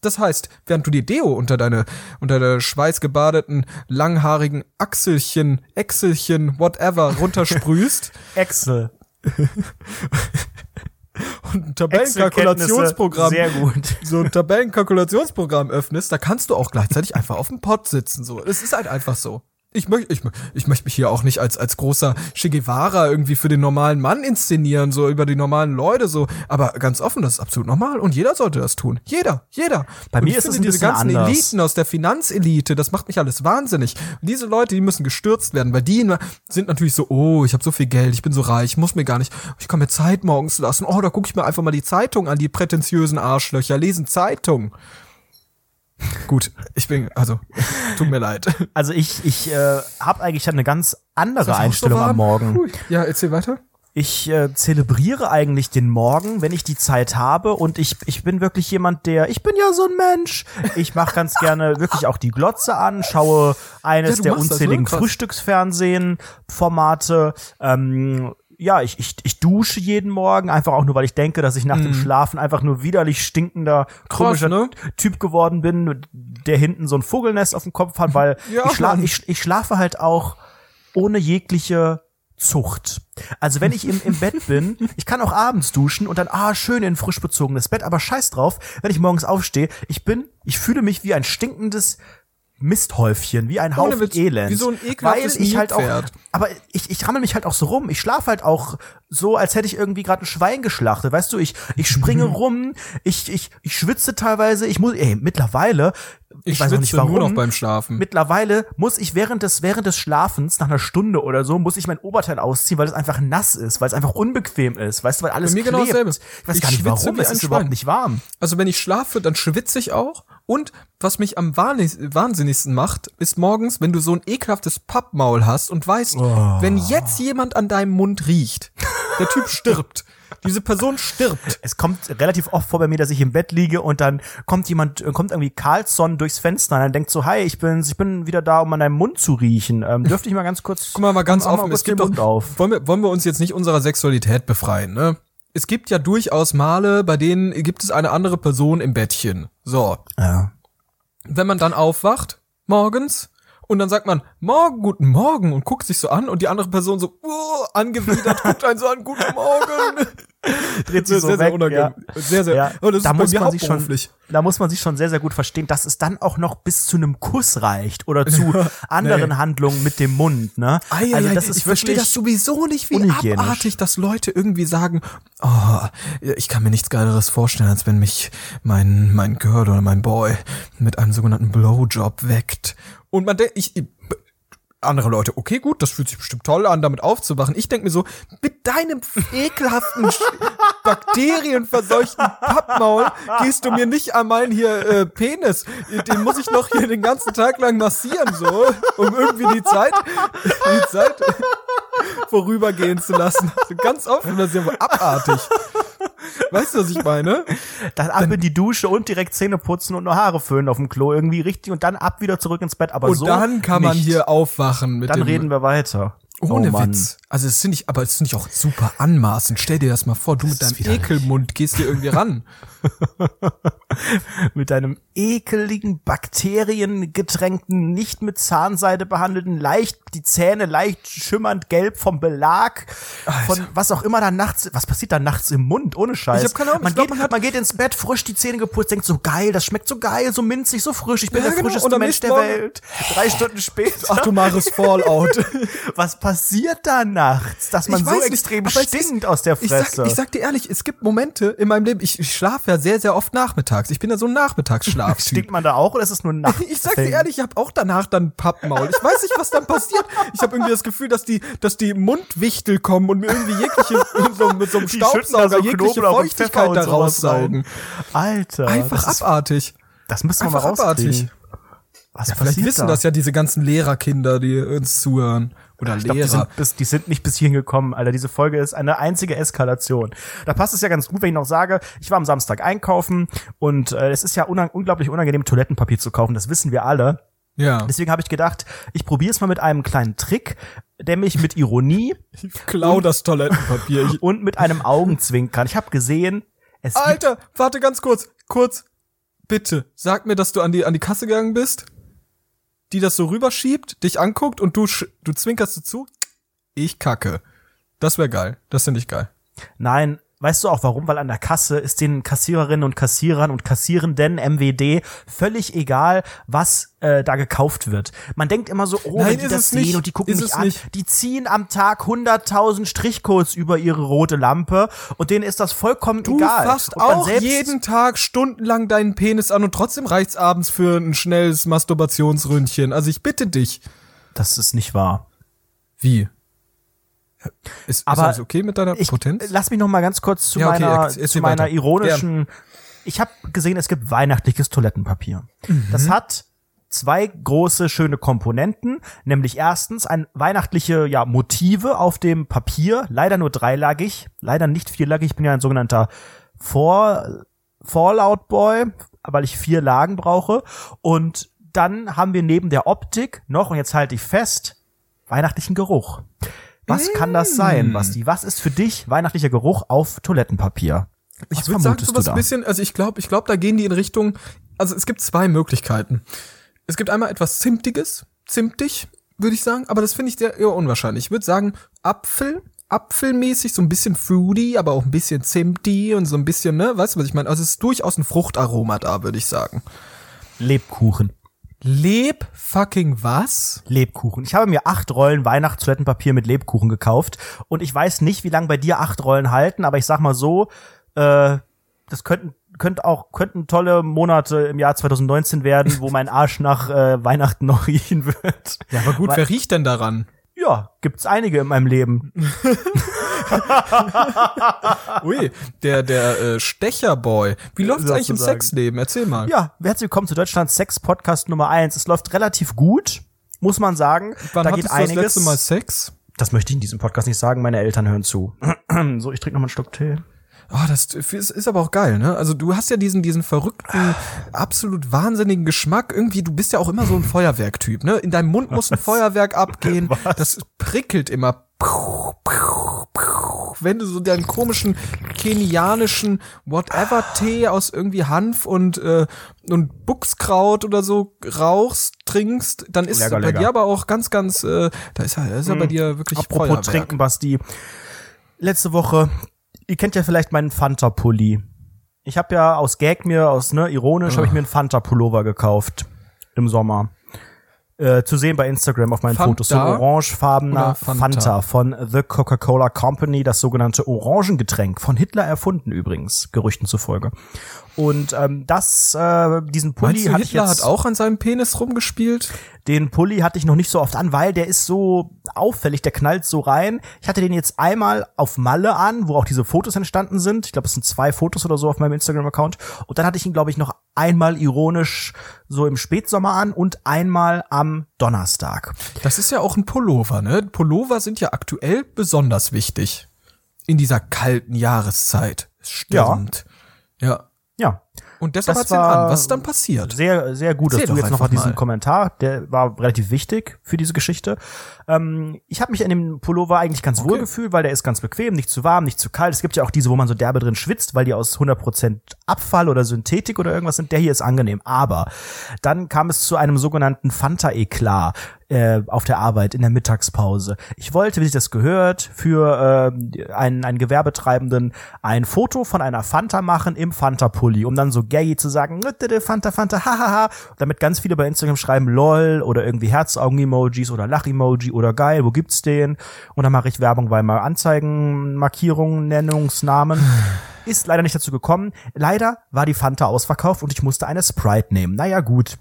Das heißt, während du die Deo unter deine, unter der schweißgebadeten, langhaarigen Achselchen, Äxelchen, whatever runtersprühst Excel. und ein Tabellenkalkulationsprogramm, Sehr gut. so ein Tabellenkalkulationsprogramm öffnest, da kannst du auch gleichzeitig einfach auf dem Pott sitzen, so. Es ist halt einfach so. Ich möchte, ich, ich möchte mich hier auch nicht als, als großer Che Guevara irgendwie für den normalen Mann inszenieren, so über die normalen Leute, so. Aber ganz offen, das ist absolut normal und jeder sollte das tun. Jeder, jeder. Bei und mir ist es ein diese ganzen anders. Eliten aus der Finanzelite, das macht mich alles wahnsinnig. Und diese Leute, die müssen gestürzt werden, weil die sind natürlich so, oh, ich habe so viel Geld, ich bin so reich, muss mir gar nicht, ich kann mir Zeit morgens lassen. Oh, da gucke ich mir einfach mal die Zeitung an, die prätentiösen Arschlöcher lesen Zeitung. Gut, ich bin, also, tut mir leid. Also ich, ich äh, habe eigentlich eine ganz andere so Einstellung am? Morgen. Hui. Ja, erzähl weiter. Ich äh, zelebriere eigentlich den Morgen, wenn ich die Zeit habe und ich, ich bin wirklich jemand, der, ich bin ja so ein Mensch. Ich mache ganz gerne wirklich auch die Glotze an, schaue eines Ja, der unzähligen ne? Krass. Frühstücksfernsehen-Formate. Ähm, ja, ich, ich, ich dusche jeden Morgen, einfach auch nur, weil ich denke, dass ich nach dem Schlafen einfach nur widerlich stinkender, komischer ne? Typ geworden bin, der hinten so ein Vogelnest auf dem Kopf hat, weil Ja, ich, schla ich, ich schlafe halt auch ohne jegliche Zucht. Also wenn ich im, im Bett bin, ich kann auch abends duschen und dann, ah, schön in frisch bezogenes Bett, aber scheiß drauf, wenn ich morgens aufstehe, ich bin, ich fühle mich wie ein stinkendes Misthäufchen, wie ein Haufen Witz, Elend. wie so ein Weil ich halt auch, aber ich, ich rammel mich halt auch so rum. Ich schlafe halt auch so, als hätte ich irgendwie gerade ein Schwein geschlachtet. Weißt du, ich, ich springe rum, ich, ich, ich schwitze teilweise. Ich muss, ey, mittlerweile, ich, Ich weiß auch nicht warum. nur noch beim Schlafen. Mittlerweile muss ich während des, während des Schlafens, nach einer Stunde oder so, muss ich mein Oberteil ausziehen, weil es einfach nass ist, weil es einfach unbequem ist. Weißt du, weil alles Bei mir genau klebt. dasselbe. Ich weiß Ich gar nicht schwitze warum, es ist überhaupt nicht warm. Also wenn ich schlafe, dann schwitze ich auch. Und was mich am wahnsinnig- wahnsinnigsten macht, ist morgens, wenn du so ein ekelhaftes Pappmaul hast und weißt, Oh. wenn jetzt jemand an deinem Mund riecht, der Typ stirbt. Diese Person stirbt. Es kommt relativ oft vor bei mir, dass ich im Bett liege und dann kommt jemand, äh, kommt irgendwie Carlsson durchs Fenster und dann denkt so, hi, ich bin, ich bin wieder da, um an deinem Mund zu riechen. Ähm, dürfte ich mal ganz kurz, Guck mal, mal ganz mal offen, es gibt doch, auf. Wollen, wir, wollen wir uns jetzt nicht unserer Sexualität befreien, ne? Es gibt ja durchaus Male, bei denen gibt es eine andere Person im Bettchen. So. Ja. wenn man dann aufwacht morgens und dann sagt man Morgen, guten Morgen und guckt sich so an und die andere Person so uh, angewidert guckt einen so an, guten Morgen. Dreht sehr, sich so sehr, sehr weg, unangenehm. ja. Sehr, sehr. Ja, Aber das da ist muss man sich schon, da muss man sich schon sehr, sehr gut verstehen, dass es dann auch noch bis zu einem Kuss reicht oder zu anderen nee. Handlungen mit dem Mund, ne? Ei, also ei, ei, das ist ich verstehe das sowieso nicht, wie abartig, dass Leute irgendwie sagen, oh, ich kann mir nichts Geileres vorstellen, als wenn mich mein, mein Girl oder mein Boy mit einem sogenannten Blowjob weckt. Und man denkt, ich, andere Leute, okay, gut, das fühlt sich bestimmt toll an, damit aufzuwachen. Ich denke mir so, mit deinem ekelhaften, bakterienverseuchten Pappmaul gehst du mir nicht an meinen hier äh, Penis. Den muss ich noch hier den ganzen Tag lang massieren, so, um irgendwie die Zeit, die Zeit vorübergehen zu lassen. So ganz offen, das ist ja wohl abartig. Weißt du, was ich meine? dann ab in die Dusche und direkt Zähne putzen und nur Haare föhnen auf dem Klo irgendwie richtig und dann ab wieder zurück ins Bett. Aber Und so dann kann man nicht. hier aufwachen mit Dann dem reden wir weiter. Ohne oh Mann. Witz. Also es finde ich, aber es finde ich auch super anmaßend. Stell dir das mal vor, du mit deinem widerlich. Ekelmund gehst hier irgendwie ran. Mit deinem ekeligen, bakteriengetränkten, nicht mit Zahnseide behandelten, leicht, die Zähne leicht schimmernd gelb vom Belag, von was auch immer da nachts, was passiert da nachts im Mund, ohne Scheiß. Ich hab keine Ahnung, Man, glaub, geht, man hat- man geht ins Bett, frisch die Zähne geputzt, denkt so geil, das schmeckt so geil, so minzig, so frisch, ich bin Ja, der genau, frischeste Mensch der Welt. Drei Stunden später. Atomares Fallout. was passiert da nachts, dass man Ich so nicht, extrem es stinkt ist- aus der Ich Fresse? sag, ich sag dir ehrlich, es gibt Momente in meinem Leben, ich, ich schlafe ja sehr, sehr oft nachmittags. Ich bin ja so ein Nachmittagsschlaftyp. Stinkt man da auch oder ist es nur ein Nacht? Ich sag dir ehrlich, ich habe auch danach dann Pappmaul. Ich weiß nicht, was dann passiert. Ich habe irgendwie das Gefühl, dass die, dass die Mundwichtel kommen und mir irgendwie jegliche so, mit so einem Die Staubsauger so jegliche Knoblauch Feuchtigkeit da raussaugen. Alter, Einfach das, ist, abartig. das müssen wir mal Einfach abartig. rauskriegen. Was Ja, vielleicht passiert wissen da? das ja diese ganzen Lehrerkinder, die uns zuhören. Oder Ich glaub, die, Lehrer. sind bis, die sind nicht bis hierhin gekommen, Alter. Diese Folge ist eine einzige Eskalation. Da passt es ja ganz gut, wenn ich noch sage, ich war am Samstag einkaufen und äh, es ist ja unang unglaublich unangenehm, Toilettenpapier zu kaufen. Das wissen wir alle. ja. Deswegen habe ich gedacht, ich probiere es mal mit einem kleinen Trick, der mich mit Ironie Ich klau das Toilettenpapier. Und mit einem Augenzwinkern. Ich habe gesehen, es gibt Alter, warte ganz kurz. Kurz. Bitte, sag mir, dass du an die, an die Kasse gegangen bist, die das so rüberschiebt, dich anguckt und du, du zwinkerst du zu. Ich kacke. Das wäre geil. Das finde ich geil. Nein, weißt du auch warum? Weil an der Kasse ist den Kassiererinnen und Kassierern und Kassierenden MWD völlig egal, was äh, da gekauft wird. Man denkt immer so, oh, Nein, wenn die das sehen nicht. und die gucken Ist mich an, nicht. die ziehen am Tag 100.000 Strichcodes über ihre rote Lampe und denen ist das vollkommen Du egal. fasst und man auch jeden Tag stundenlang deinen Penis an und trotzdem reicht's abends für ein schnelles Masturbationsründchen. Also ich bitte dich. Das ist nicht wahr. Wie? Ist, ist Aber alles okay mit deiner Ich, Potenz? lass mich noch mal ganz kurz zu Ja, okay, meiner, zu meiner weiter. ironischen. Ich habe gesehen, es gibt weihnachtliches Toilettenpapier. Mhm. Das hat zwei große schöne Komponenten, nämlich erstens ein weihnachtliche ja, Motive auf dem Papier, leider nur dreilagig, leider nicht vierlagig. Ich bin ja ein sogenannter Vor Fallout Boy, weil ich vier Lagen brauche. Und dann haben wir neben der Optik noch, und jetzt halte ich fest, weihnachtlichen Geruch. Was kann das Mm. sein, Basti? Was ist für dich weihnachtlicher Geruch auf Toilettenpapier? Was Ich würde sagen, so was ein bisschen, also ich glaube, ich glaube, da gehen die in Richtung, also es gibt zwei Möglichkeiten. Es gibt einmal etwas Zimtiges, zimtig, würde ich sagen, aber das finde ich sehr eher unwahrscheinlich. Ich würde sagen, Apfel, Apfelmäßig, so ein bisschen fruity, aber auch ein bisschen zimty und so ein bisschen, ne, weißt du, was ich meine? Also es ist durchaus ein Fruchtaroma da, würde ich sagen. Lebkuchen. Leb fucking was? Lebkuchen. Ich habe mir acht Rollen Weihnachtstoilettenpapier mit Lebkuchen gekauft und ich weiß nicht, wie lange bei dir acht Rollen halten, aber ich sag mal so, äh, das könnten könnte auch könnten tolle Monate im Jahr 2019 werden, wo mein Arsch nach äh, Weihnachten noch riechen wird. Ja, aber gut, Weil- wer riecht denn daran? Ja, gibt's einige in meinem Leben. Ui, der, der äh, Stecherboy. Wie läuft's eigentlich im. Sexleben? Erzähl mal. Ja, herzlich willkommen zu Deutschlands Sex Podcast Nummer eins. Es läuft relativ gut, muss man sagen. Wann da geht du das einiges. letzte Mal Sex? Das möchte ich in diesem Podcast nicht sagen, meine Eltern hören zu. so, ich trinke noch mal einen Schluck Tee. Oh, das ist, ist aber auch geil, ne? Also du hast ja diesen, diesen verrückten, absolut wahnsinnigen Geschmack. Irgendwie, du bist ja auch immer so ein Feuerwerktyp, ne? In deinem Mund muss ein Feuerwerk abgehen. Das prickelt immer. Wenn du so deinen komischen kenianischen Whatever-Tee aus irgendwie Hanf und, äh, und Buchskraut oder so rauchst, trinkst, dann ist Lecker, bei lecker. dir aber auch ganz, ganz, äh, da ist ja, da ist ja bei dir wirklich Apropos Feuerwerk. trinken, Basti. Letzte Woche, ihr kennt ja vielleicht meinen Fanta-Pulli. Ich habe ja aus Gag mir, aus ne, ironisch, habe ich mir einen Fanta-Pullover gekauft im Sommer. Äh, zu sehen bei Instagram auf meinen Fanta Fotos. So ein orangefarbener Fanta? Fanta? von The Coca-Cola Company, das sogenannte Orangengetränk. Von Hitler erfunden übrigens, Gerüchten zufolge. Und ähm, das, äh, diesen Pulli hatte ich Hitler jetzt. hat auch an seinem Penis rumgespielt? Den Pulli hatte ich noch nicht so oft an, weil der ist so auffällig, der knallt so rein. Ich hatte den jetzt einmal auf Malle an, wo auch diese Fotos entstanden sind. Ich glaube, es sind zwei Fotos oder so auf meinem Instagram-Account. Und dann hatte ich ihn, glaube ich, noch einmal ironisch so im Spätsommer an und einmal am Donnerstag. Das ist ja auch ein Pullover, ne? Pullover sind ja aktuell besonders wichtig. In dieser kalten Jahreszeit. Es Stimmt. Ja. Ja, Und deshalb ihn war an. Was ist dann passiert? sehr, sehr gut, dass Erzähl du doch jetzt noch einfach mal diesen mal. Kommentar, der war relativ wichtig für diese Geschichte. Ähm, ich habe mich in dem Pullover eigentlich ganz wohl gefühlt, weil der ist ganz bequem, nicht zu warm, nicht zu kalt. Es gibt ja auch diese, wo man so derbe drin schwitzt, weil die aus 100% Abfall oder Synthetik oder irgendwas sind. Der hier ist angenehm. Aber dann kam es zu einem sogenannten Fanta-Eklat. Äh, auf der Arbeit in der Mittagspause. Ich wollte, wie sich das gehört, für äh, einen, einen Gewerbetreibenden ein Foto von einer Fanta machen im Fanta-Pulli, um dann so gaggy zu sagen, Fanta, Fanta, hahaha, damit ganz viele bei Instagram schreiben lol oder irgendwie Herzaugen-Emojis oder Lach-Emoji oder geil, wo gibt's den? Und dann mache ich Werbung bei mal Anzeigen, Markierungen, Nennungsnamen. Ist leider nicht dazu gekommen. Leider war die Fanta ausverkauft und ich musste eine Sprite nehmen. Naja, gut.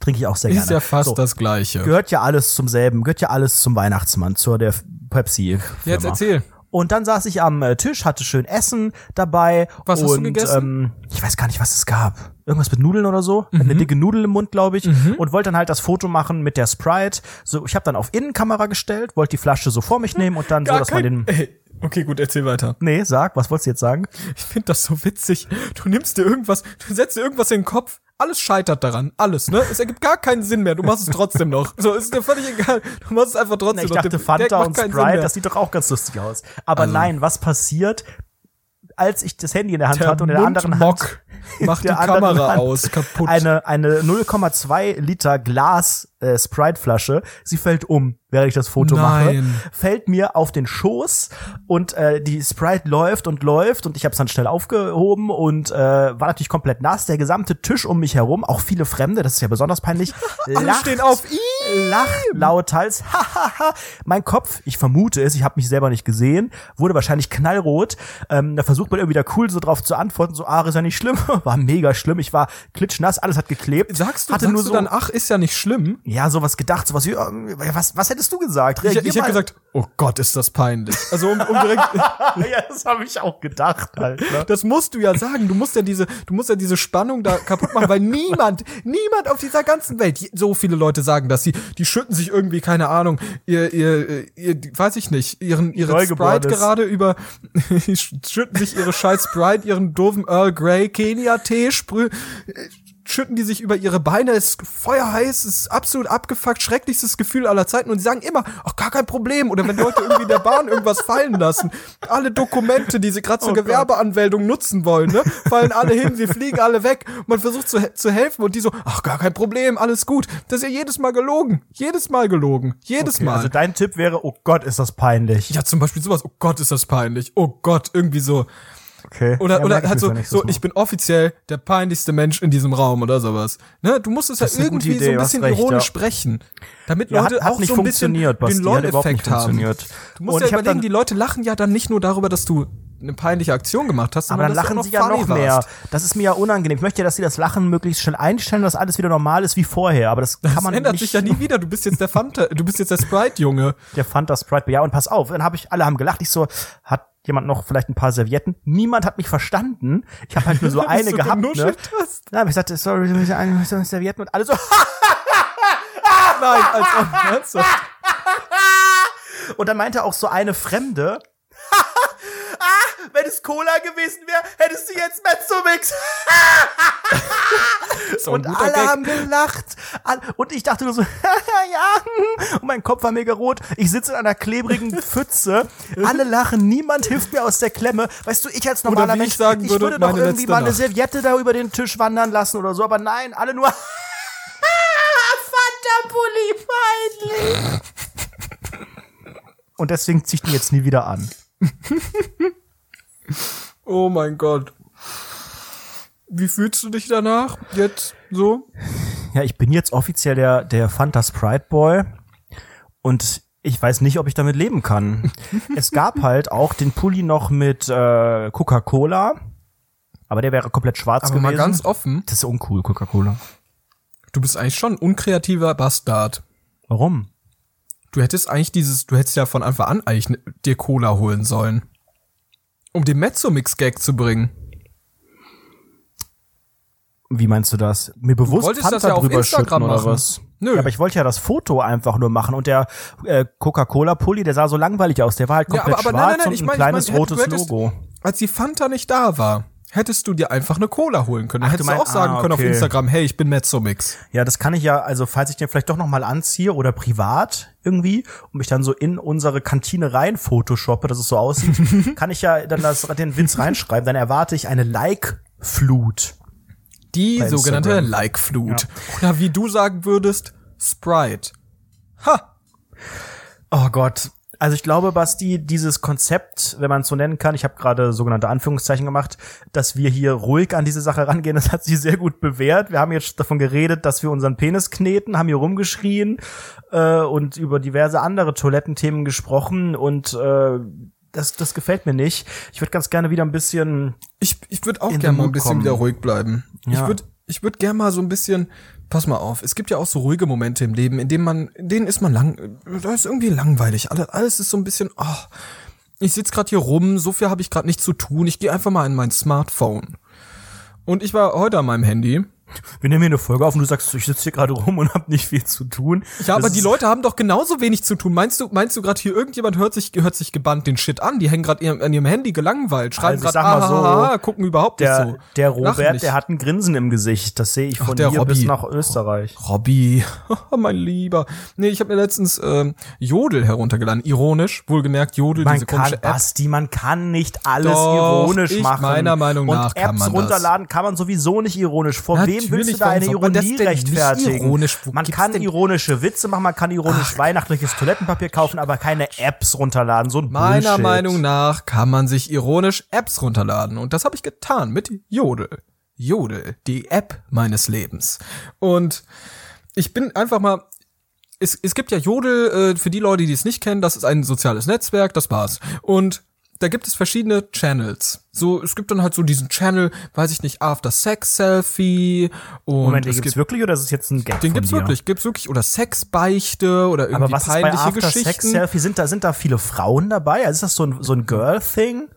Trinke ich auch sehr gerne. Ist ja fast So, das Gleiche. Gehört ja alles zum selben, gehört ja alles zum Weihnachtsmann, zur der Pepsi. Jetzt erzähl. Und dann saß ich am äh, Tisch, hatte schön Essen dabei. Was und, hast du gegessen? Ähm, ich weiß gar nicht, was es gab. Irgendwas mit Nudeln oder so. Mhm. Eine dicke Nudel im Mund, glaube ich. Und wollte dann halt das Foto machen mit der Sprite. So, ich habe dann auf Innenkamera gestellt, wollte die Flasche so vor mich nehmen und dann so, dass man den. Ey, okay, gut, erzähl weiter. Nee, sag, was wolltest du jetzt sagen? Ich finde das so witzig. Du nimmst dir irgendwas, du setzt dir irgendwas in den Kopf, alles scheitert daran. Alles, ne? Es ergibt gar keinen Sinn mehr. Du machst es trotzdem noch. So, ist dir völlig egal. Du machst es einfach trotzdem Ich noch. dachte, Der Gag Fanta und Sprite, das sieht doch auch ganz lustig aus. Aber Also- nein, was passiert, als ich das Handy in der Hand hatte und in der anderen Hand Mundmock macht die der Kamera Hand aus, kaputt. eine eine 0,2 Liter Glas äh, Sprite Flasche. Sie fällt um, während ich das Foto Nein. mache. Fällt mir auf den Schoß und äh, die Sprite läuft und läuft und ich habe es dann schnell aufgehoben und äh, war natürlich komplett nass. Der gesamte Tisch um mich herum, auch viele Fremde, das ist ja besonders peinlich. Alle lacht, stehen auf ihm. lacht lauthals. Mein Kopf, ich vermute es, ich habe mich selber nicht gesehen, wurde wahrscheinlich knallrot. Ähm, da versucht man irgendwie da cool so drauf zu antworten, so, ah, ist ja nicht schlimm. War mega schlimm. Ich war klitschnass, alles hat geklebt. Sagst du, hatte sagst nur du so, dann, ach, ist ja nicht schlimm? Ja, sowas gedacht, sowas wie, ähm, was, was hättest du gesagt? Ich, Reagier ich hätte mal. gesagt, oh Gott, ist das peinlich. Also um, um direkt, ja, das habe ich auch gedacht halt. Ne? das musst du ja sagen. Du musst ja diese, du musst ja diese Spannung da kaputt machen, weil niemand, niemand auf dieser ganzen Welt, so viele Leute sagen das, die, die schütten sich irgendwie, keine Ahnung, ihr, ihr, ihr, weiß ich nicht, ihren, ihre. Sprite gerade über, schütten sich ihre scheiß Sprite, ihren doofen Earl Grey Kenia Tee, sprüh, schütten die sich über ihre Beine, es ist feuerheiß, es ist absolut abgefuckt, schrecklichstes Gefühl aller Zeiten und sie sagen immer, ach, gar kein Problem. Oder wenn Leute irgendwie in der Bahn irgendwas fallen lassen, alle Dokumente, die sie gerade zur Oh. Gewerbeanmeldung nutzen wollen, ne, fallen alle hin, sie fliegen alle weg. Man versucht zu, he- zu helfen und die so, ach, gar kein Problem, alles gut. Das ist ja jedes Mal gelogen. Jedes Mal gelogen. Jedes Okay, Mal. also dein Tipp wäre, oh Gott, ist das peinlich. ja, zum Beispiel sowas, oh Gott, ist das peinlich. Oh Gott, irgendwie so. Okay. Oder, Ja, oder halt so, nächstes so ich bin offiziell der peinlichste Mensch in diesem Raum oder sowas. Ne? Du musst es ja gute irgendwie so Idee, ein hast bisschen recht, ironisch ja. sprechen. Damit Ja, Leute hat, hat auch nicht so ein bisschen Basti, den nicht LOL-Effekt haben. funktioniert. Du musst Und ja überlegen, dann- die Leute lachen ja dann nicht nur darüber, dass du eine peinliche Aktion gemacht hast, Aber dann lachen sie ja noch mehr. warst. Das ist mir ja unangenehm. Ich möchte ja, dass sie das Lachen möglichst schnell einstellen, dass alles wieder normal ist wie vorher. Aber das kann Das man ändert nicht. sich ja nie wieder. Du bist jetzt der Fanta, du bist jetzt der Sprite-Junge. Der Fanta Sprite. Ja, und pass auf. Dann habe ich, alle haben gelacht. Ich so, hat jemand noch vielleicht ein paar Servietten? Niemand hat mich verstanden. Ich habe halt nur so eine du gehabt. Ne? hast. Dann habe ich gesagt, sorry, eine so Servietten und alle so. Nein, als ernsthaft. Und dann meinte auch so eine Fremde. Ah, wenn es Cola gewesen wäre, hättest du jetzt Mezzomix. So und alle Gag. haben gelacht. All- Und ich dachte nur so, ja. Und mein Kopf war mega rot. Ich sitze in einer klebrigen Pfütze. Alle lachen. Niemand hilft mir aus der Klemme. Weißt du, ich als normaler wie Mensch, ich sagen würde, würde doch irgendwie mal eine Nacht. Serviette da über den Tisch wandern lassen oder so. Aber nein, alle nur, Fanta-Pulli, peinlich. Und deswegen zieh ich den jetzt nie wieder an. Oh mein Gott. Wie fühlst du dich danach? Jetzt so? Ja, ich bin jetzt offiziell der, der Fanta Sprite Boy und ich weiß nicht, ob ich damit leben kann. es gab halt auch den Pulli noch mit äh, Coca-Cola, aber der wäre komplett schwarz Aber gewesen. mal ganz offen, das ist uncool, Coca-Cola. du bist eigentlich schon ein unkreativer Bastard. Warum? Du hättest eigentlich dieses, du hättest ja von Anfang an eigentlich ne- dir Cola holen sollen. Um den Mezzomix-Gag zu bringen. Wie meinst du das? Mir bewusst wolltest Fanta das ja auf drüber Instagram oder machen. was? Nö. Ja, aber ich wollte ja das Foto einfach nur machen und der äh, Coca-Cola-Pulli, der sah so langweilig aus. Der war halt komplett schwarz und ein kleines hätt- du rotes hättest- Logo. Als die Fanta nicht da war, hättest du dir einfach eine Cola holen können. Ach, hättest du auch sagen ah, können auf okay. Instagram, hey, ich bin Mezzomix. Ja, das kann ich ja, also falls ich den vielleicht doch noch mal anziehe oder privat irgendwie und mich dann so in unsere Kantine rein photoshoppe, dass es so aussieht, kann ich ja dann das, den Witz reinschreiben, dann erwarte ich eine Like-Flut. Die sogenannte. Like-Flut. Oder wie du sagen würdest, Sprite. Ha! Oh Gott. Also ich glaube, Basti, dieses Konzept, wenn man es so nennen kann, ich habe gerade sogenannte Anführungszeichen gemacht, dass wir hier ruhig an diese Sache rangehen, das hat sich sehr gut bewährt. Wir haben jetzt davon geredet, dass wir unseren Penis kneten, haben hier rumgeschrien äh, und über diverse andere Toilettenthemen gesprochen und äh, das, das gefällt mir nicht. Ich würde ganz gerne wieder ein bisschen. Ich, ich würde auch gerne mal ein bisschen kommen. wieder ruhig bleiben. Ich Ja. würde ich würd gerne mal so ein bisschen, pass mal auf, es gibt ja auch so ruhige Momente im Leben, in denen man, in denen ist man lang, da ist irgendwie langweilig. Alles, alles ist so ein bisschen, ach, ich sitz gerade hier rum, so viel habe ich gerade nicht zu tun. Ich gehe einfach mal in mein Smartphone. Und ich war heute an meinem Handy. Wir nehmen hier eine Folge auf und du sagst, ich sitze hier gerade rum und habe nicht viel zu tun. Ja, aber Das die ist- Leute haben doch genauso wenig zu tun. Meinst du, meinst du gerade hier irgendjemand hört sich, hört sich gebannt den Shit an? Die hängen gerade an ihrem Handy gelangweilt, schreiben Also gerade, mal so, ah, gucken überhaupt nicht Der, so. der Robert, nicht. der hat ein Grinsen im Gesicht. Das sehe ich Ach, von der hier Robby. bis nach Österreich. Robby, mein Lieber. Nee, ich habe mir letztens ähm, Jodel heruntergeladen. Ironisch, wohlgemerkt Jodel, Man diese kann, App. Basti, man kann nicht alles Doch, ironisch machen. meiner Meinung und nach Apps kann man das. runterladen kann man sowieso nicht ironisch. Vor wem willst du Natürlich, da eine Ironie rechtfertigen? ironisch? Man kann denn- ironische Witze machen, man kann ironisch weihnachtliches Toilettenpapier kaufen, aber keine Apps runterladen. So ein Meiner Bullshit. Meinung nach kann man sich ironisch Apps runterladen. Und das habe ich getan mit Jodel. Jodel, die App meines Lebens. Und ich bin einfach mal. Es, es gibt ja Jodel, äh, für die Leute, die es nicht kennen, das ist ein soziales Netzwerk, das war's. Und da gibt es verschiedene Channels. So, es gibt dann halt so diesen Channel, weiß ich nicht, After Sex Selfie und Moment, den es gibt's gibt wirklich oder ist es jetzt ein Gag den von gibt's dir? wirklich, gibt's wirklich oder Sexbeichte oder irgendwie Aber was ist bei peinliche After Sex Geschichten. Selfie? Sind da, sind da viele Frauen dabei? Also ist das so ein, so ein Girl-Thing?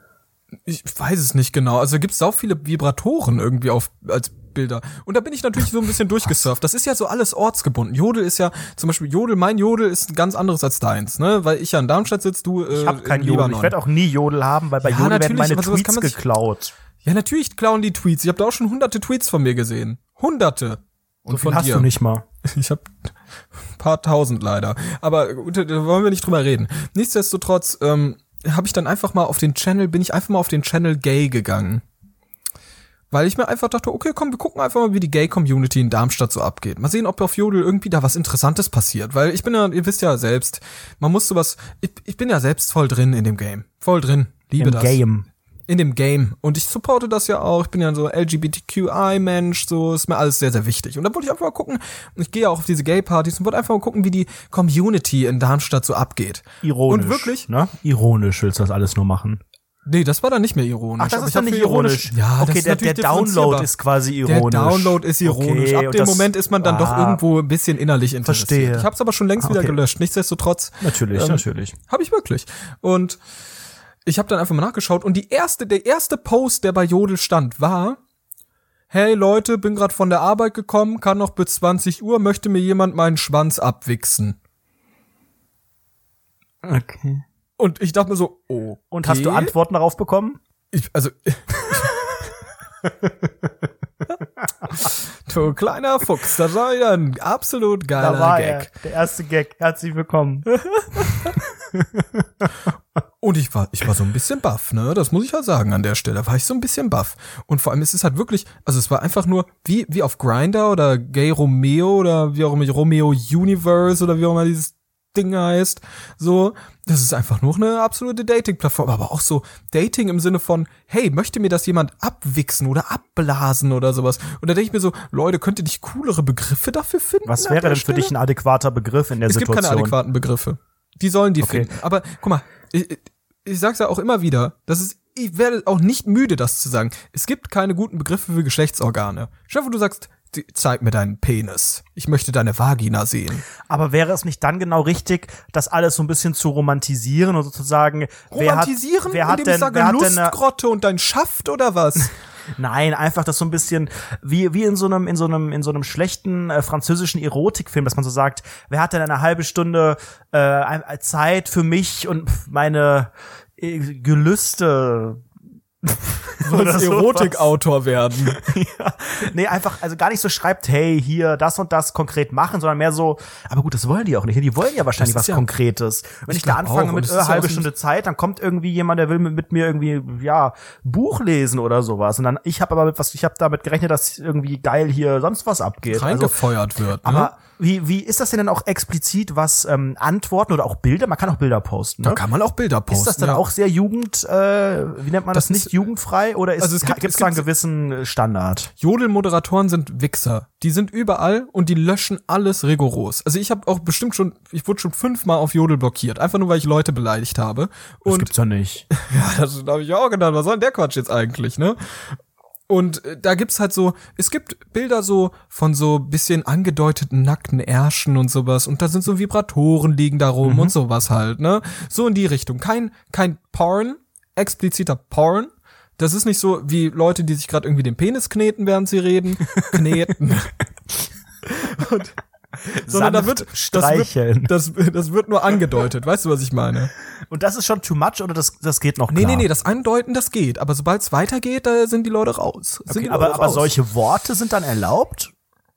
Ich weiß es nicht genau. Also gibt's sau viele Vibratoren irgendwie auf als Bilder. Und da bin ich natürlich so ein bisschen durchgesurft. Das ist ja so alles ortsgebunden. Jodel ist ja, zum Beispiel Jodel, mein Jodel ist ein ganz anderes als deins, ne? Weil ich ja in Darmstadt sitze, du äh, Ich habe kein Jodel. Ich werde auch nie Jodel haben, weil bei Ja, Jodel werden meine Tweets geklaut. Ja, natürlich klauen die Tweets. Ich habe da auch schon hunderte Tweets von mir gesehen. Hunderte. Und So von hast dir. du nicht mal. Ich habe paar tausend leider. Aber da wollen wir nicht drüber reden. Nichtsdestotrotz ähm, habe ich dann einfach mal auf den Channel, bin ich einfach mal auf den Channel Gay gegangen. Weil ich mir einfach dachte, okay, komm, wir gucken einfach mal, wie die Gay-Community in Darmstadt so abgeht. Mal sehen, ob auf Jodel irgendwie da was Interessantes passiert. Weil ich bin ja, ihr wisst ja selbst, man muss sowas, ich, ich bin ja selbst voll drin in dem Game. Voll drin. Liebe Im das Game. in dem Game. Und ich supporte das ja auch. Ich bin ja so LGBTQI-Mensch, so ist mir alles sehr, sehr wichtig. Und da wollte ich einfach mal gucken, ich gehe ja auch auf diese Gay-Partys und wollte einfach mal gucken, wie die Community in Darmstadt so abgeht. Ironisch. Und wirklich? Ne? Ironisch willst du das alles nur machen. Nee, das war dann nicht mehr ironisch. Ach, das Aber ist dann nicht ironisch. Ja, das okay, ist der, der Download ist quasi Der ironisch. Download ist ironisch. Okay, Ab dem das- Moment ist man dann doch Ah. irgendwo ein bisschen innerlich interessiert. Verstehe. Ich habe es aber schon längst Ah, wieder okay. gelöscht. Nichtsdestotrotz. Natürlich, Ähm, natürlich. Habe ich wirklich. Und ich habe dann einfach mal nachgeschaut und die erste, der erste Post, der bei Jodel stand, war: Hey Leute, bin gerade von der Arbeit gekommen, kann noch bis 20 Uhr, möchte mir jemand meinen Schwanz abwichsen. Okay. Und ich dachte mir so, oh. Und hast du Antworten darauf bekommen? Ich, also. du kleiner Fuchs, das war wieder ein absolut geiler Da war Gag. er, der erste Gag. Herzlich willkommen. Und ich war, ich war so ein bisschen baff, ne? Das muss ich halt sagen an der Stelle. War ich so ein bisschen baff. Und vor allem ist es halt wirklich, also es war einfach nur wie, wie auf Grinder oder Gay Romeo oder wie auch immer Romeo Universe oder wie auch immer dieses Ding heißt. So, das ist einfach nur eine absolute Dating-Plattform. Aber auch so Dating im Sinne von, hey, möchte mir das jemand abwichsen oder abblasen oder sowas? Und da denke ich mir so, Leute, könnt ihr nicht coolere Begriffe dafür finden? Was wäre denn für Stelle? dich ein adäquater Begriff in der Es gibt Situation? keine adäquaten Begriffe. Die sollen die Okay. finden. Aber guck mal, ich, ich sag's ja auch immer wieder, das ist, ich werde auch nicht müde, das zu sagen. Es gibt keine guten Begriffe für Geschlechtsorgane. Stefan, du sagst, zeig mir deinen Penis. Ich möchte deine Vagina sehen. Aber wäre es nicht dann genau richtig, das alles so ein bisschen zu romantisieren und sozusagen Romantisieren, wer hat, indem wer ich hat sage denn, wer hat denn eine, Lustgrotte und dein Schaft oder was? Nein, einfach das so ein bisschen wie wie in so einem in so einem in so einem schlechten äh, französischen Erotikfilm, dass man so sagt, wer hat denn eine halbe Stunde äh, Zeit für mich und meine äh, Gelüste Sollst. Erotikautor werden. ja. Nee, einfach, also gar nicht so schreibt, hey, hier das und das konkret machen, sondern mehr so, aber gut, das wollen die auch nicht. Die wollen ja wahrscheinlich was ja- Konkretes. Wenn ich, Ich da anfange auch, mit äh, halbe Stunde Zeit, dann kommt irgendwie jemand, der will mit, mit mir irgendwie, ja, Buch lesen oder sowas. Und dann, ich habe aber mit was, ich habe damit gerechnet, dass irgendwie geil hier sonst was abgeht. Also, Reingefeuert wird. Ne? aber Wie, wie ist das denn dann auch explizit, was ähm, Antworten oder auch Bilder? Man kann auch Bilder posten. Ne? Da kann man auch Bilder posten. ist das dann ja. auch sehr jugend, äh, wie nennt man das, Das nicht jugendfrei oder ist, Also es gibt- gibt's es da einen gewissen Standard? Jodel-Moderatoren sind Wichser. Die sind überall und die löschen alles rigoros. Also ich habe auch bestimmt schon, ich wurde schon fünfmal auf Jodel blockiert, einfach nur weil ich Leute beleidigt habe. Das Und gibt's ja nicht. ja, das habe ich auch gedacht, was soll denn der Quatsch jetzt eigentlich, ne? Und äh, da gibt's halt so, es gibt Bilder so von so bisschen angedeuteten nackten Ärschen und sowas und da sind so Vibratoren liegen da rum und sowas halt, ne? So in die Richtung. Kein kein Porn, expliziter Porn. Das ist nicht so wie Leute, die sich gerade irgendwie den Penis kneten, während sie reden. Kneten. und, sondern da wird das, streicheln. wird das das wird nur angedeutet. Weißt du, was ich meine? Und das ist schon too much oder das, das geht noch Nee, klar? nee, nee, das Andeuten, das geht. Aber sobald es weitergeht, da sind die Leute raus. Okay, die aber, Leute aber raus. solche Worte sind dann erlaubt?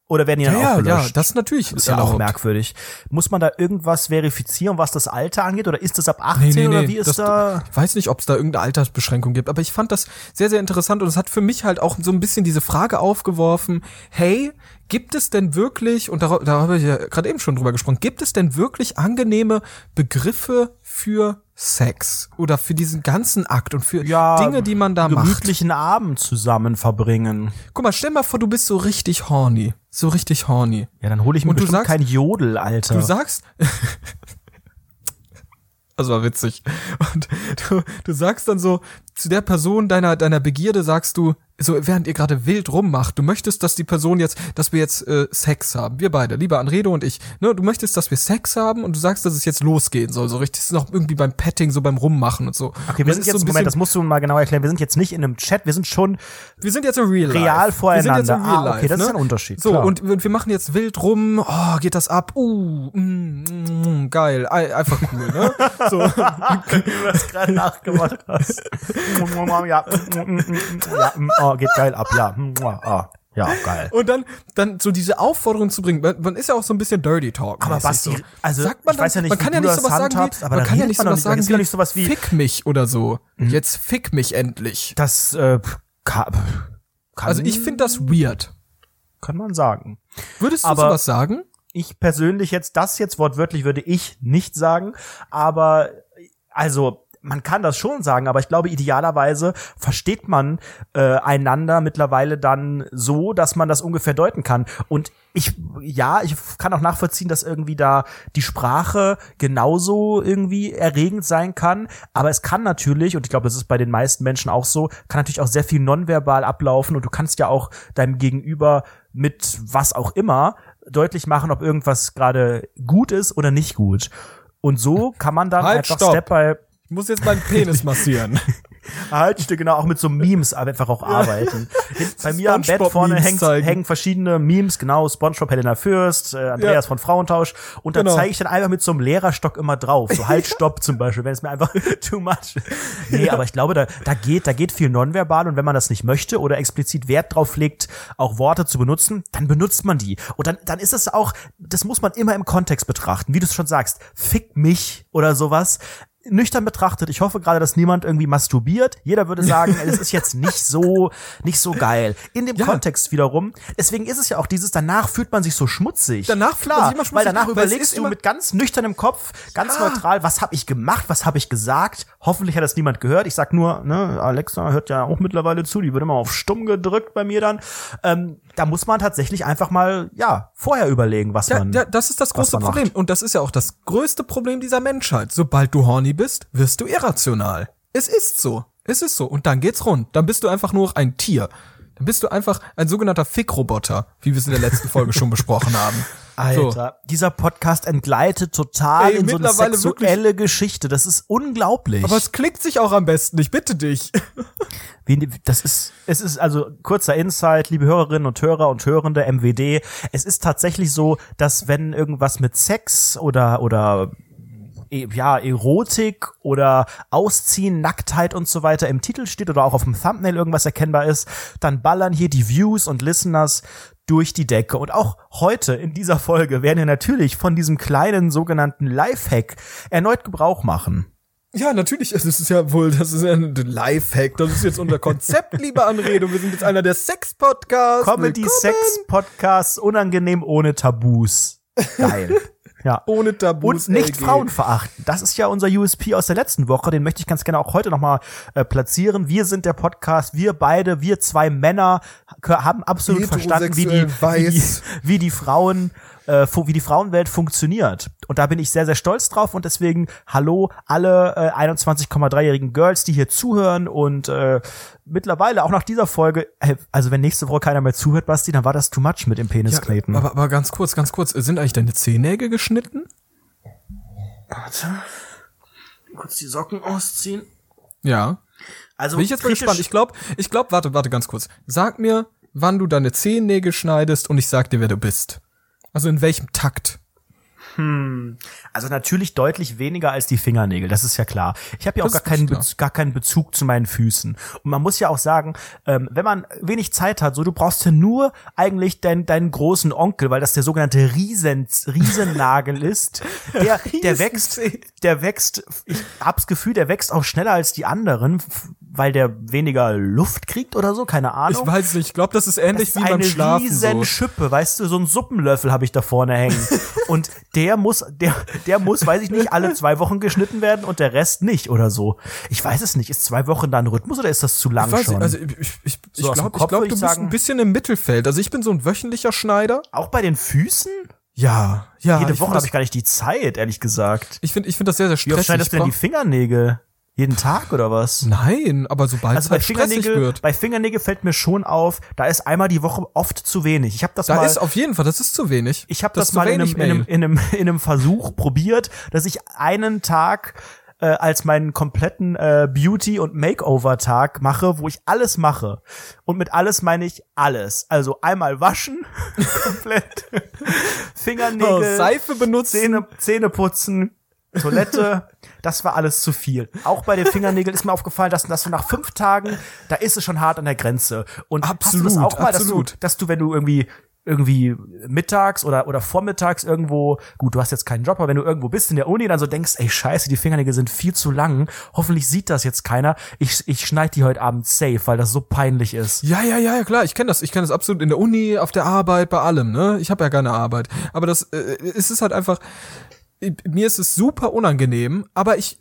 Oder werden die Ja, dann auch ja, ja, gelöscht? das ist natürlich ist ja auch merkwürdig. Muss man da irgendwas verifizieren, was das Alter angeht? Oder ist das ab 18 oder wie ist das, da? Ich weiß nicht, ob es da irgendeine Altersbeschränkung gibt, aber ich fand das sehr, sehr interessant und es hat für mich halt auch so ein bisschen diese Frage aufgeworfen, hey, gibt es denn wirklich, und da, da habe ich ja gerade eben schon drüber gesprochen, gibt es denn wirklich angenehme Begriffe für Sex oder für diesen ganzen Akt und für Dinge, die man da macht? gemütlichen Abend zusammen verbringen. Guck mal, stell mal vor, du bist so richtig horny, so richtig horny. Ja, dann hole ich mir Und du sagst- kein Jodel, Alter. Du sagst. Das war witzig. Und du, du sagst dann so zu der Person deiner, deiner Begierde sagst du, so während ihr gerade wild rummacht, du möchtest, dass die Person jetzt, dass wir jetzt äh, Sex haben. Wir beide, lieber Anredo und ich. Ne, du möchtest, dass wir Sex haben und du sagst, dass es jetzt losgehen soll. So richtig, ist noch irgendwie beim Petting, so beim Rummachen und so. okay, Und wir sind jetzt, so Moment, das musst du mal genau erklären. Wir sind jetzt nicht in einem Chat, wir sind schon wir sind jetzt im Real Life. real voreinander. Wir sind jetzt im Real ah, okay, Life, das ne? ist ein Unterschied. So, klar. und wir wir machen jetzt wild rum. Oh, geht das ab? Uh, mm, mm, geil. Ei- Einfach cool, ne? So. wie du das gerade nachgemacht hast. Ja, ja, oh, geht geil ab, ja. Ah, ja, geil. Und dann, dann so diese Aufforderung zu bringen. Man, man ist ja auch so ein bisschen Dirty Talk. Aber Basti, so. also, sagt man ich weiß ja nicht, man kann ja nicht sowas sagen handhabst, wie, aber man da kann ja nicht sowas sagen wie, nicht sowas wie- Mhm. fick mich oder so. Jetzt fick mich endlich. Das äh, kann, kann, Also ich finde das weird. kann man sagen. Würdest du Aber- sowas sagen? Ich persönlich jetzt, das jetzt wortwörtlich würde ich nicht sagen, aber also man kann das schon sagen, aber ich glaube, idealerweise versteht man äh, einander mittlerweile dann so, dass man das ungefähr deuten kann. Und ich, ja, ich kann auch nachvollziehen, dass irgendwie da die Sprache genauso irgendwie erregend sein kann. Aber es kann natürlich, und ich glaube, das ist bei den meisten Menschen auch so, kann natürlich auch sehr viel nonverbal ablaufen und du kannst ja auch deinem Gegenüber mit was auch immer deutlich machen, ob irgendwas gerade gut ist oder nicht gut. Und so kann man dann Halt, einfach stopp. Step by Ich muss jetzt meinen Penis massieren. Halt, stimmt, genau, auch mit so Memes einfach auch arbeiten. Bei mir am Bett vorne hängt, hängen verschiedene Memes, genau, SpongeBob, Helena Fürst, äh, Andreas Ja. von Frauentausch. Und da Genau. zeige ich dann einfach mit so einem Lehrerstock immer drauf. So halt, stopp zum Beispiel, wenn es mir einfach too much. Nee, aber ich glaube, da, da geht, da geht viel nonverbal und wenn man das nicht möchte oder explizit Wert drauf legt, auch Worte zu benutzen, dann benutzt man die. Und dann, dann ist es auch, das muss man immer im Kontext betrachten, wie du es schon sagst, fick mich oder sowas nüchtern betrachtet, ich hoffe gerade, dass niemand irgendwie masturbiert. Jeder würde sagen, es ist jetzt nicht so, nicht so geil. In dem Ja. Kontext wiederum. Deswegen ist es ja auch dieses, danach fühlt man sich so schmutzig. Danach man Klar, sich immer weil schmutzig, danach weil überlegst du mit ganz nüchternem Kopf, ganz Ja. neutral, was habe ich gemacht, was habe ich gesagt. Hoffentlich hat das niemand gehört. Ich sag nur, ne, Alexa hört ja auch mittlerweile zu, die wird immer auf stumm gedrückt bei mir dann. Ähm, da muss man tatsächlich einfach mal, ja, vorher überlegen, was Ja, man. ja, das ist das große. Problem. Und das ist ja auch das größte Problem dieser Menschheit. Sobald du horny bist, wirst du irrational. Es ist so. Es ist so. Und dann geht's rund. Dann bist du einfach nur noch ein Tier. Dann bist du einfach ein sogenannter Fickroboter, wie wir es in der letzten Folge schon besprochen haben. So. Alter, dieser Podcast entgleitet total Ey, in so eine sexuelle Geschichte. Das ist unglaublich. Aber es klickt sich auch am besten, ich bitte dich. Das ist, es ist also kurzer Insight, liebe Hörerinnen und Hörer und Hörende, MWD. Es ist tatsächlich so, dass wenn irgendwas mit Sex oder, oder, ja, Erotik oder Ausziehen, Nacktheit und so weiter im Titel steht oder auch auf dem Thumbnail irgendwas erkennbar ist, dann ballern hier die Views und Listeners durch die Decke. Und auch heute in dieser Folge werden wir natürlich von diesem kleinen sogenannten Lifehack erneut Gebrauch machen. Ja, natürlich, es ist ja wohl, das ist ja ein Lifehack, das ist jetzt unser Konzept, liebe Anrede. Wir sind jetzt einer der Sex-Podcasts. Comedy Willkommen. Sex Podcasts unangenehm ohne Tabus. Geil. Ja. Ohne Tabus. Und nicht LG. Frauen verachten. Das ist ja unser USP aus der letzten Woche. Den möchte ich ganz gerne auch heute nochmal äh, platzieren. Wir sind der Podcast. Wir beide, wir zwei Männer haben absolut verstanden, wie die, wie die, wie die Frauen, äh, wie die Frauenwelt funktioniert. Und da bin ich sehr, sehr stolz drauf. Und deswegen hallo alle äh, 21,3-jährigen Girls, die hier zuhören und äh, mittlerweile auch nach dieser Folge, äh, also wenn nächste Woche keiner mehr zuhört, Basti, dann war das too much mit dem Peniskneten. Aber, aber ganz kurz, ganz kurz. Sind eigentlich deine Zehennägel geschnitten? Warte. Kurz die Socken ausziehen. Ja. Also Bin ich jetzt mal gespannt. Ich glaube, ich glaube, warte, warte ganz kurz. Sag mir, wann du deine Zehennägel schneidest und ich sag dir, wer du bist. Also in welchem Takt? Also natürlich deutlich weniger als die Fingernägel, das ist ja klar. Ich habe ja auch gar keinen, gar keinen Bezug zu meinen Füßen. Und man muss ja auch sagen, ähm, wenn man wenig Zeit hat, so du brauchst ja nur eigentlich deinen deinen großen Onkel, weil das der sogenannte Riesen, Riesennagel ist. Der, der wächst, der wächst, ich hab's Gefühl, der wächst auch schneller als die anderen, weil der weniger Luft kriegt oder so, keine Ahnung. Ich weiß nicht. Ich glaube, das ist ähnlich Das wie ist beim eine Schlafen riesen so. Schippe, weißt du, so ein Suppenlöffel habe ich da vorne hängen. und der muss, der, der muss, weiß ich nicht, alle zwei Wochen geschnitten werden und der Rest nicht oder so. Ich weiß es nicht. Ist zwei Wochen dann Rhythmus oder ist das zu lang Ich weiß schon? nicht, also ich, ich, ich, So ich glaube, glaub, du bist sagen- ein bisschen im Mittelfeld. Also ich bin so ein wöchentlicher Schneider. auch bei den Füßen? Ja, ja. Jede Woche habe ich gar nicht die Zeit, ehrlich gesagt. Ich finde ich find das sehr, sehr Wie oft stressig. schneidest du denn die Fingernägel? Jeden Tag oder was? Nein, aber sobald Also es bei halt stressig Fingernägel, wird. bei Fingernägel fällt mir schon auf, da ist einmal die Woche oft zu wenig. Ich habe das Da mal ist auf jeden Fall, das ist zu wenig. Ich habe Das das, mal in einem, in, einem, in, einem, in einem Versuch probiert, dass ich einen Tag äh, als meinen kompletten äh, Beauty- und Makeover-Tag mache, wo ich alles mache. Und mit alles meine ich alles. Also einmal waschen, komplett, Fingernägel, Oh, Seife benutzen. Zähne, Zähne putzen, Toilette, das war alles zu viel. Auch bei den Fingernägeln ist mir aufgefallen, dass, dass du nach fünf Tagen, da ist es schon hart an der Grenze. Und hast du das Absolut, auch mal, dass du, absolut. dass du, wenn du irgendwie irgendwie mittags oder oder vormittags irgendwo, gut, du hast jetzt keinen Job, aber wenn du irgendwo bist in der Uni, dann so denkst, ey, scheiße, die Fingernägel sind viel zu lang. Hoffentlich sieht das jetzt keiner. Ich ich schneide die heute Abend safe, weil das so peinlich ist. Ja, ja, ja, ja, klar. Ich kenne das. Ich kenne das absolut in der Uni, auf der Arbeit, bei allem. Ne, ich habe ja keine Arbeit. Aber das, äh, es ist halt einfach. Mir ist es super unangenehm, aber ich,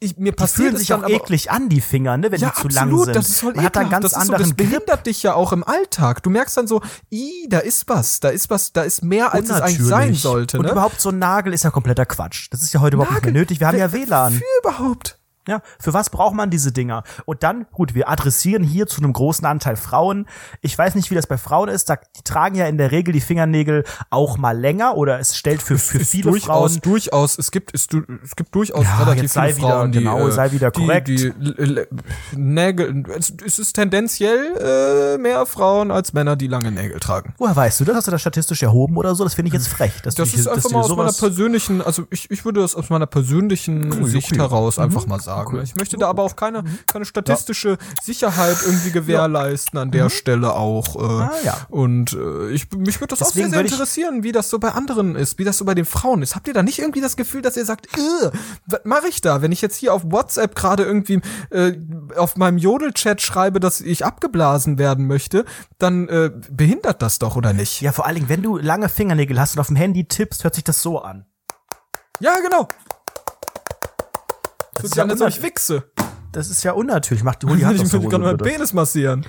ich mir Die passiert fühlen es sich dann auch aber, eklig an, die Finger, ne, wenn Ja, die zu absolut, lang sind. das ist voll Man hat da einen ekelhaft. ganz das ist so, anderen das Grip. behindert dich ja auch im Alltag. Du merkst dann so, i, da ist was, da ist was, da ist mehr, als es eigentlich sein sollte. Und Ne? überhaupt so ein Nagel ist ja kompletter Quatsch. Das ist ja heute überhaupt nicht mehr nötig. Wir haben ja WLAN. Für überhaupt. Ja, für was braucht man diese Dinger? Und dann, gut, wir adressieren hier zu einem großen Anteil Frauen. Ich weiß nicht, wie das bei Frauen ist. Da, die tragen ja in der Regel die Fingernägel auch mal länger oder es stellt für, für ist viele durchaus, Frauen durchaus, es gibt, es, es gibt durchaus Ja, relativ viele wieder- Frauen, die, genau, äh, sei wieder korrekt. Die, die L- Nägel, es, es ist tendenziell äh, mehr Frauen als Männer, die lange Nägel tragen. Woher weißt du das? Hast du das statistisch erhoben oder so? Das finde ich jetzt frech. Dass Das ist einfach mal aus meiner persönlichen, also ich, ich würde das aus meiner persönlichen Sicht okay. heraus einfach mal sagen. Ich möchte da aber auch keine, keine statistische Sicherheit irgendwie gewährleisten an der Stelle auch. Äh, Ah, ja. Und äh, ich, mich würde das auch Deswegen sehr, sehr ich- interessieren, wie das so bei anderen ist, wie das so bei den Frauen ist. Habt ihr da nicht irgendwie das Gefühl, dass ihr sagt, "Ugh, was mache ich da, wenn ich jetzt hier auf WhatsApp gerade irgendwie äh, auf meinem Jodel-Chat schreibe, dass ich abgeblasen werden möchte, dann äh, behindert das doch, oder nicht? Ja, vor allen Dingen, wenn du lange Fingernägel hast und auf dem Handy tippst, hört sich das so an. Ja, genau. Das ist ja nicht so, ich wichse. Das ist ja unnatürlich. Mach die, hol die Hand Ich kann Hose, meinen. Penis massieren.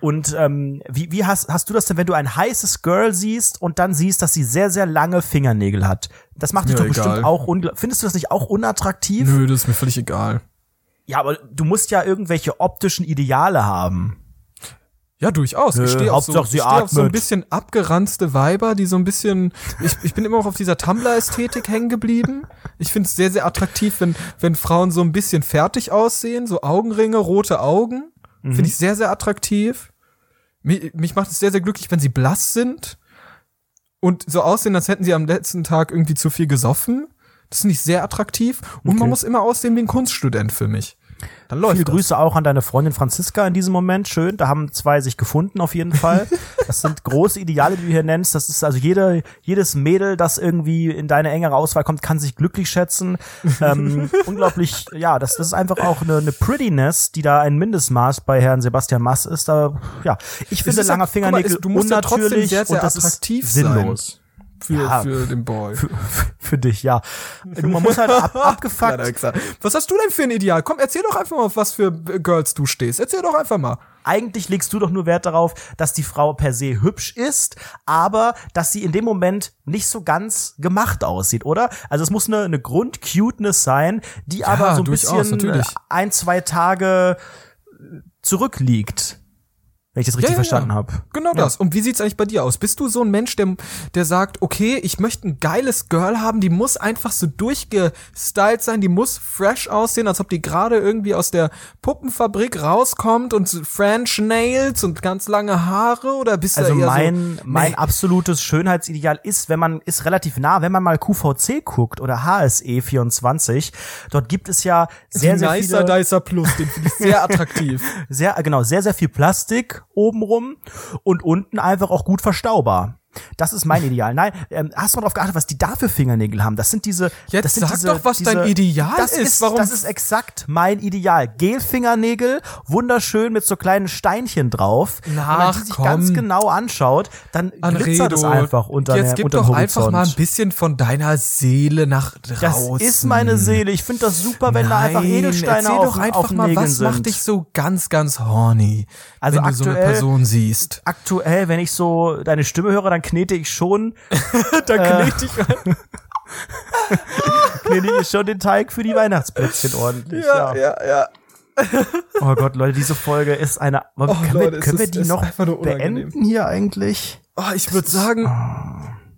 Und ähm, wie, wie hast, hast du das denn, wenn du ein heißes Girl siehst und dann siehst, dass sie sehr, sehr lange Fingernägel hat? Das macht dich Ja, doch bestimmt egal. auch ungl Findest du das nicht auch unattraktiv? Nö, das ist mir völlig egal. Ja, aber du musst ja irgendwelche optischen Ideale haben. Ja, durchaus. Nö, ich stehe auf, so, steh auf so ein bisschen abgeranzte Weiber, die so ein bisschen. Ich, ich bin immer noch auf dieser Tumblr-Ästhetik hängen geblieben. Ich finde es sehr, sehr attraktiv, wenn, wenn Frauen so ein bisschen fertig aussehen, so Augenringe, rote Augen. Mhm. Finde ich sehr, sehr attraktiv. Mich, mich macht es sehr, sehr glücklich, wenn sie blass sind und so aussehen, als hätten sie am letzten Tag irgendwie zu viel gesoffen. Das finde ich sehr attraktiv. Und Okay. man muss immer aussehen wie ein Kunststudent für mich. Dann läuft Viele das. Grüße auch an deine Freundin Franziska in diesem Moment. Schön. Da haben zwei sich gefunden auf jeden Fall. Das sind große Ideale, die du hier nennst. Das ist also jede, jedes Mädel, das irgendwie in deine engere Auswahl kommt, kann sich glücklich schätzen. Ähm, unglaublich, ja, das, das ist einfach auch eine, eine Prettiness, die da ein Mindestmaß bei Herrn Sebastian Mass ist. Da, ja, ich finde ist ja- langer mal, Fingernägel es- du musst ja trotzdem unnatürlich sehr und das attraktiv ist sein. Für, Ja. für den Boy. Für, für dich, ja. Man muss halt ab, abgefuckt. Was hast du denn für ein Ideal? Komm, erzähl doch einfach mal, auf was für Girls du stehst. Erzähl doch einfach mal. Eigentlich legst du doch nur Wert darauf, dass die Frau per se hübsch ist, aber dass sie in dem Moment nicht so ganz gemacht aussieht, oder? Also es muss eine, eine Grund-Cuteness sein, die aber so ein bisschen natürlich. ein, zwei Tage zurückliegt. Wenn ich das richtig verstanden habe. Genau das. Und wie sieht's eigentlich bei dir aus? Bist du so ein Mensch, der, der sagt, okay, ich möchte ein geiles Girl haben, die muss einfach so durchgestylt sein, die muss fresh aussehen, als ob die gerade irgendwie aus der Puppenfabrik rauskommt und French Nails und ganz lange Haare oder bist Also du eher mein, so, mein Nee. absolutes Schönheitsideal ist, wenn man ist relativ nah, wenn man mal QVC guckt oder HSE 24, dort gibt es ja sehr, sehr Nicer viele, Dicer Plus, den finde ich sehr attraktiv. sehr, genau, sehr, sehr viel Plastik obenrum und unten einfach auch gut verstaubar. Das ist mein Ideal. Nein, ähm, hast du mal drauf geachtet, was die da für Fingernägel haben? Das sind diese. Jetzt das sind sag diese, doch, was diese, dein Ideal das ist. Warum- Das ist exakt mein Ideal. Gelfingernägel, wunderschön mit so kleinen Steinchen drauf. Und wenn man die sich komm. ganz genau anschaut, dann glitzert es Anredo, einfach unter jetzt gib doch einfach mal ein bisschen von deiner Seele nach das draußen. ist meine Seele. Ich finde das super, wenn da einfach Nein, Edelsteine erzähl auf, doch einfach auf mal, Nägeln was sind. macht dich so ganz, ganz horny, Also wenn du so eine aktuell- Person siehst? Aktuell, wenn ich so deine Stimme höre, dann knete ich schon, Da Äh. knete ich rein. knete ich schon den Teig für die Weihnachtsplätzchen ordentlich. Ja, ja, ja. Oh Gott, Leute, diese Folge ist eine. Oh, können Leute, wir, können wir ist- die es ist noch beenden hier eigentlich? Oh, ich würde sagen,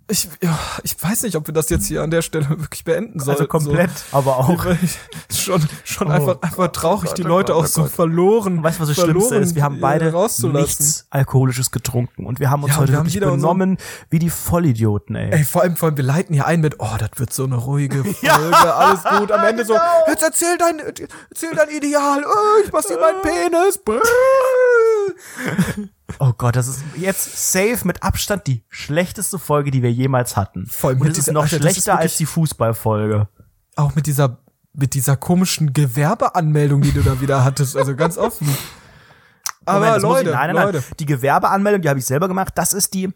ich, ja, ich weiß nicht, ob wir das jetzt hier an der Stelle wirklich beenden sollen. Also komplett, aber auch. schon, schon Oh. einfach, einfach traurig, Gott, die oh Leute Gott, auch oh so Gott. verloren. Weißt du, was das Schlimmste ist? Wir haben beide nichts Alkoholisches getrunken und wir haben uns Ja, heute wir wirklich benommen wie die Vollidioten, ey. Ey, vor allem, vor allem, wir leiten hier ein mit, oh, das wird so eine ruhige Folge, alles gut. Am Ende so, jetzt erzähl dein, erzähl dein Ideal, oh, ich dir meinen Penis. Oh Gott, das ist jetzt safe mit Abstand die schlechteste Folge, die wir jemals hatten. Voll und es ist noch Alter, das ist schlechter als die Fußballfolge. Auch mit dieser, mit dieser komischen Gewerbeanmeldung, die du da wieder hattest, also ganz offen. Aber Moment, Leute, ich, nein, nein, Leute. nein. Die Gewerbeanmeldung, die habe ich selber gemacht. Das ist die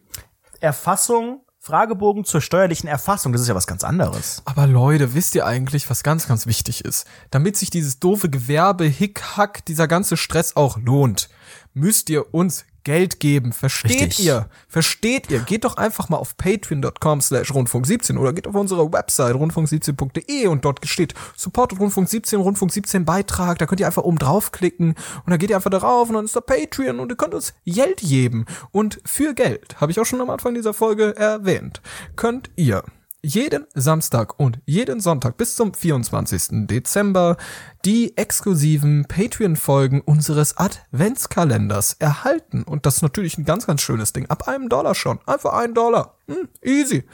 Erfassung, Fragebogen zur steuerlichen Erfassung. Das ist ja was ganz anderes. Aber Leute, wisst ihr eigentlich, was ganz, ganz wichtig ist? Damit sich dieses doofe Gewerbe, Hickhack, dieser ganze Stress auch lohnt, müsst ihr uns Geld geben. Versteht Richtig. ihr? Versteht ihr? Geht doch einfach mal auf patreon.com slash rundfunk 17 oder geht auf unsere Website rundfunk17.de und dort steht supportet rundfunk 17, rundfunk 17 Beitrag. Da könnt ihr einfach oben draufklicken und dann geht ihr einfach darauf und dann ist da Patreon und ihr könnt uns Geld geben. Und für Geld, habe ich auch schon am Anfang dieser Folge erwähnt, könnt ihr jeden Samstag und jeden Sonntag bis zum 24. Dezember die exklusiven Patreon-Folgen unseres Adventskalenders erhalten. Und das ist natürlich ein ganz, ganz schönes Ding. Ab einem Dollar schon. Einfach einen Dollar. Hm, easy.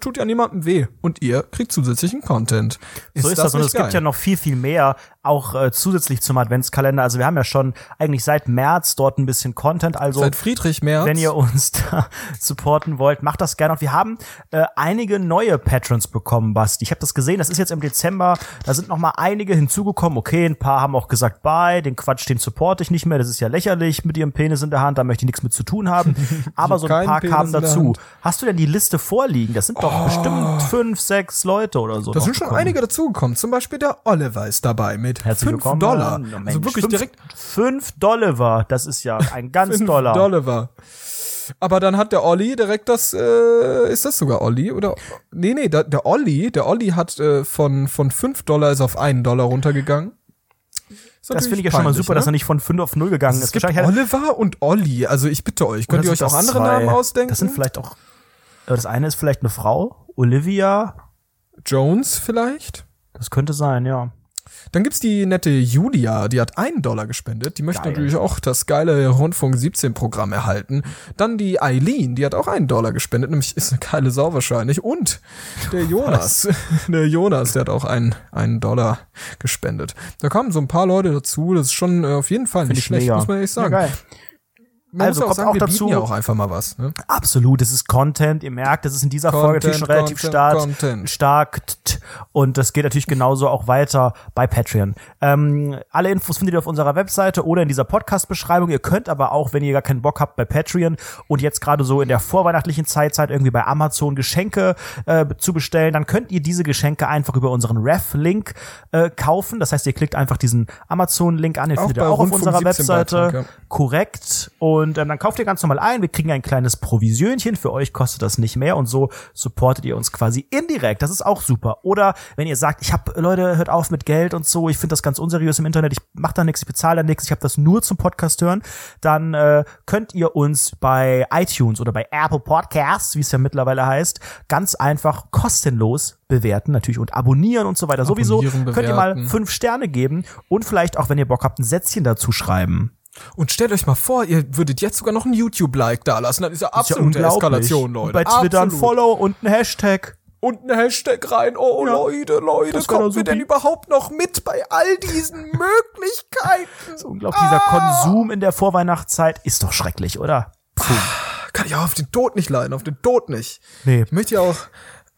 Tut ja niemandem weh. Und ihr kriegt zusätzlichen Content. so ist das. Und nicht es gibt ja noch viel, viel mehr, auch äh, zusätzlich zum Adventskalender. Also wir haben ja schon eigentlich seit März dort ein bisschen Content. Also Seit Friedrich Merz. wenn ihr uns da supporten wollt, macht das gerne. Und wir haben äh, einige neue Patrons bekommen, Basti. Ich habe das gesehen, das ist jetzt im Dezember. Da sind noch mal einige hinzugekommen. Okay, ein paar haben auch gesagt, bye, den Quatsch, den supporte ich nicht mehr. Das ist ja lächerlich mit ihrem Penis in der Hand. Da möchte ich nichts mit zu tun haben. Aber so ein paar Penis kamen dazu. Oh. Hast du denn die Liste vorliegen? Das sind doch bestimmt fünf, sechs Leute oder so. Da sind schon gekommen. einige dazugekommen. Zum Beispiel der Oliver ist dabei mit Herzlich 5 willkommen. Dollar. Na, Also Mensch, wirklich fünf, direkt Fünf Dollar, das ist ja ein ganz 5 Dollar. Dollar. Aber dann hat der Olli direkt das, äh, ist das sogar Olli? Oder, nee, nee, der, der Olli, der Olli hat äh, von, von 5 Dollar ist auf 1 Dollar runtergegangen. Das finde ich ja schon mal super, dass er ne? nicht von 5 auf 0 gegangen Es ist. gibt er- Oliver und Olli. Also ich bitte euch, könnt ihr euch auch andere zwei? Namen ausdenken? Das sind vielleicht auch. äh, Das eine ist vielleicht eine Frau, Olivia. Jones vielleicht? Das könnte sein, ja. Dann gibt's die nette Julia, die hat einen Dollar gespendet. Die möchte Geil. natürlich auch das geile Rundfunk 17 Programm erhalten. Dann die Eileen, die hat auch einen Dollar gespendet, nämlich ist eine geile Sau wahrscheinlich. Und der Jonas, der Jonas, der hat auch einen, einen Dollar gespendet. Da kamen so ein paar Leute dazu. Das ist schon äh, auf jeden Fall nicht ich schlecht, mega. muss man ehrlich sagen. Ja. Man Also kommt auch sagen, auch dazu- ja auch einfach mal was. Ne? Absolut, es ist Content. Ihr merkt, das ist in dieser Folge natürlich schon Content, relativ Content, stark, Content. stark. Und das geht natürlich genauso auch weiter bei Patreon. Ähm, alle Infos findet ihr auf unserer Webseite oder in dieser Podcast-Beschreibung. Ihr könnt aber auch, wenn ihr gar keinen Bock habt, bei Patreon und jetzt gerade so in der vorweihnachtlichen Zeitzeit irgendwie bei Amazon Geschenke äh, zu bestellen, dann könnt ihr diese Geschenke einfach über unseren Ref-Link äh, kaufen. Das heißt, ihr klickt einfach diesen Amazon-Link an, den Auch findet ihr auch auf unserer 17 Webseite. Beitrag, ja. Korrekt. Und ähm, dann kauft ihr ganz normal ein. Wir kriegen ein kleines Provisionchen. Für euch kostet das nicht mehr. Und so supportet ihr uns quasi indirekt. Das ist auch super. Oder wenn ihr sagt, ich habe Leute, hört auf mit Geld und so. Ich finde das ganz unseriös im Internet. Ich mache da nichts, ich bezahle da nichts. Ich habe das nur zum Podcast hören. Dann äh, könnt ihr uns bei iTunes oder bei Apple Podcasts, wie es ja mittlerweile heißt, ganz einfach kostenlos bewerten natürlich und abonnieren und so weiter. Sowieso Abonnieren, könnt ihr mal bewerten. fünf Sterne geben und vielleicht auch, wenn ihr Bock habt, ein Sätzchen dazu schreiben. Und stellt euch mal vor, ihr würdet jetzt sogar noch ein YouTube-Like da lassen. Das ist ja Das ist ja absolute. Eskalation, Leute. Und bei Twitter ein Absolut. Follow und ein Hashtag. Und ein Hashtag rein. Oh, Ja. Leute, Leute, Das kommen wir denn überhaupt noch mit bei all diesen Möglichkeiten? Unglaublich, dieser Konsum in der Vorweihnachtszeit ist doch schrecklich, oder? Puh. Kann ich auch auf den Tod nicht leiden, auf den Tod nicht. Nee. Ich möchte ja auch,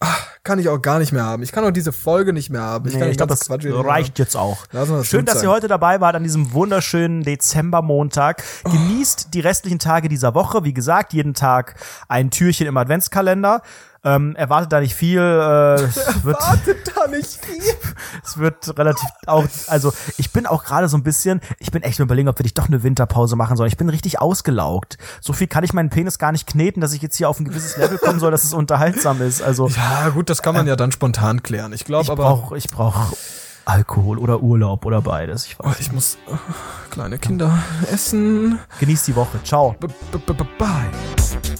ah, kann ich auch gar nicht mehr haben. Ich kann auch diese Folge nicht mehr haben. Ich Nee, ich glaube, das Quatsch reicht jetzt auch. Das Schön, dass sein. ihr heute dabei wart an diesem wunderschönen Dezembermontag. Genießt die restlichen Tage dieser Woche. Wie gesagt, jeden Tag ein Türchen im Adventskalender. Ähm, erwartet da nicht viel. Äh, es wird, Wartet da nicht viel. es wird relativ auch, also ich bin auch gerade so ein bisschen, ich bin echt überlegen, ob wir nicht doch eine Winterpause machen sollen. Ich bin richtig ausgelaugt. So viel kann ich meinen Penis gar nicht kneten, dass ich jetzt hier auf ein gewisses Level kommen soll, dass es unterhaltsam ist. Also Ja, gut, das kann man ja dann spontan klären. Ich glaube aber, brauche, ich brauche Alkohol oder Urlaub oder beides. Ich oh, weiß. ich muss äh, kleine Kinder essen. Genießt die Woche. Ciao. B -b -b -b Bye.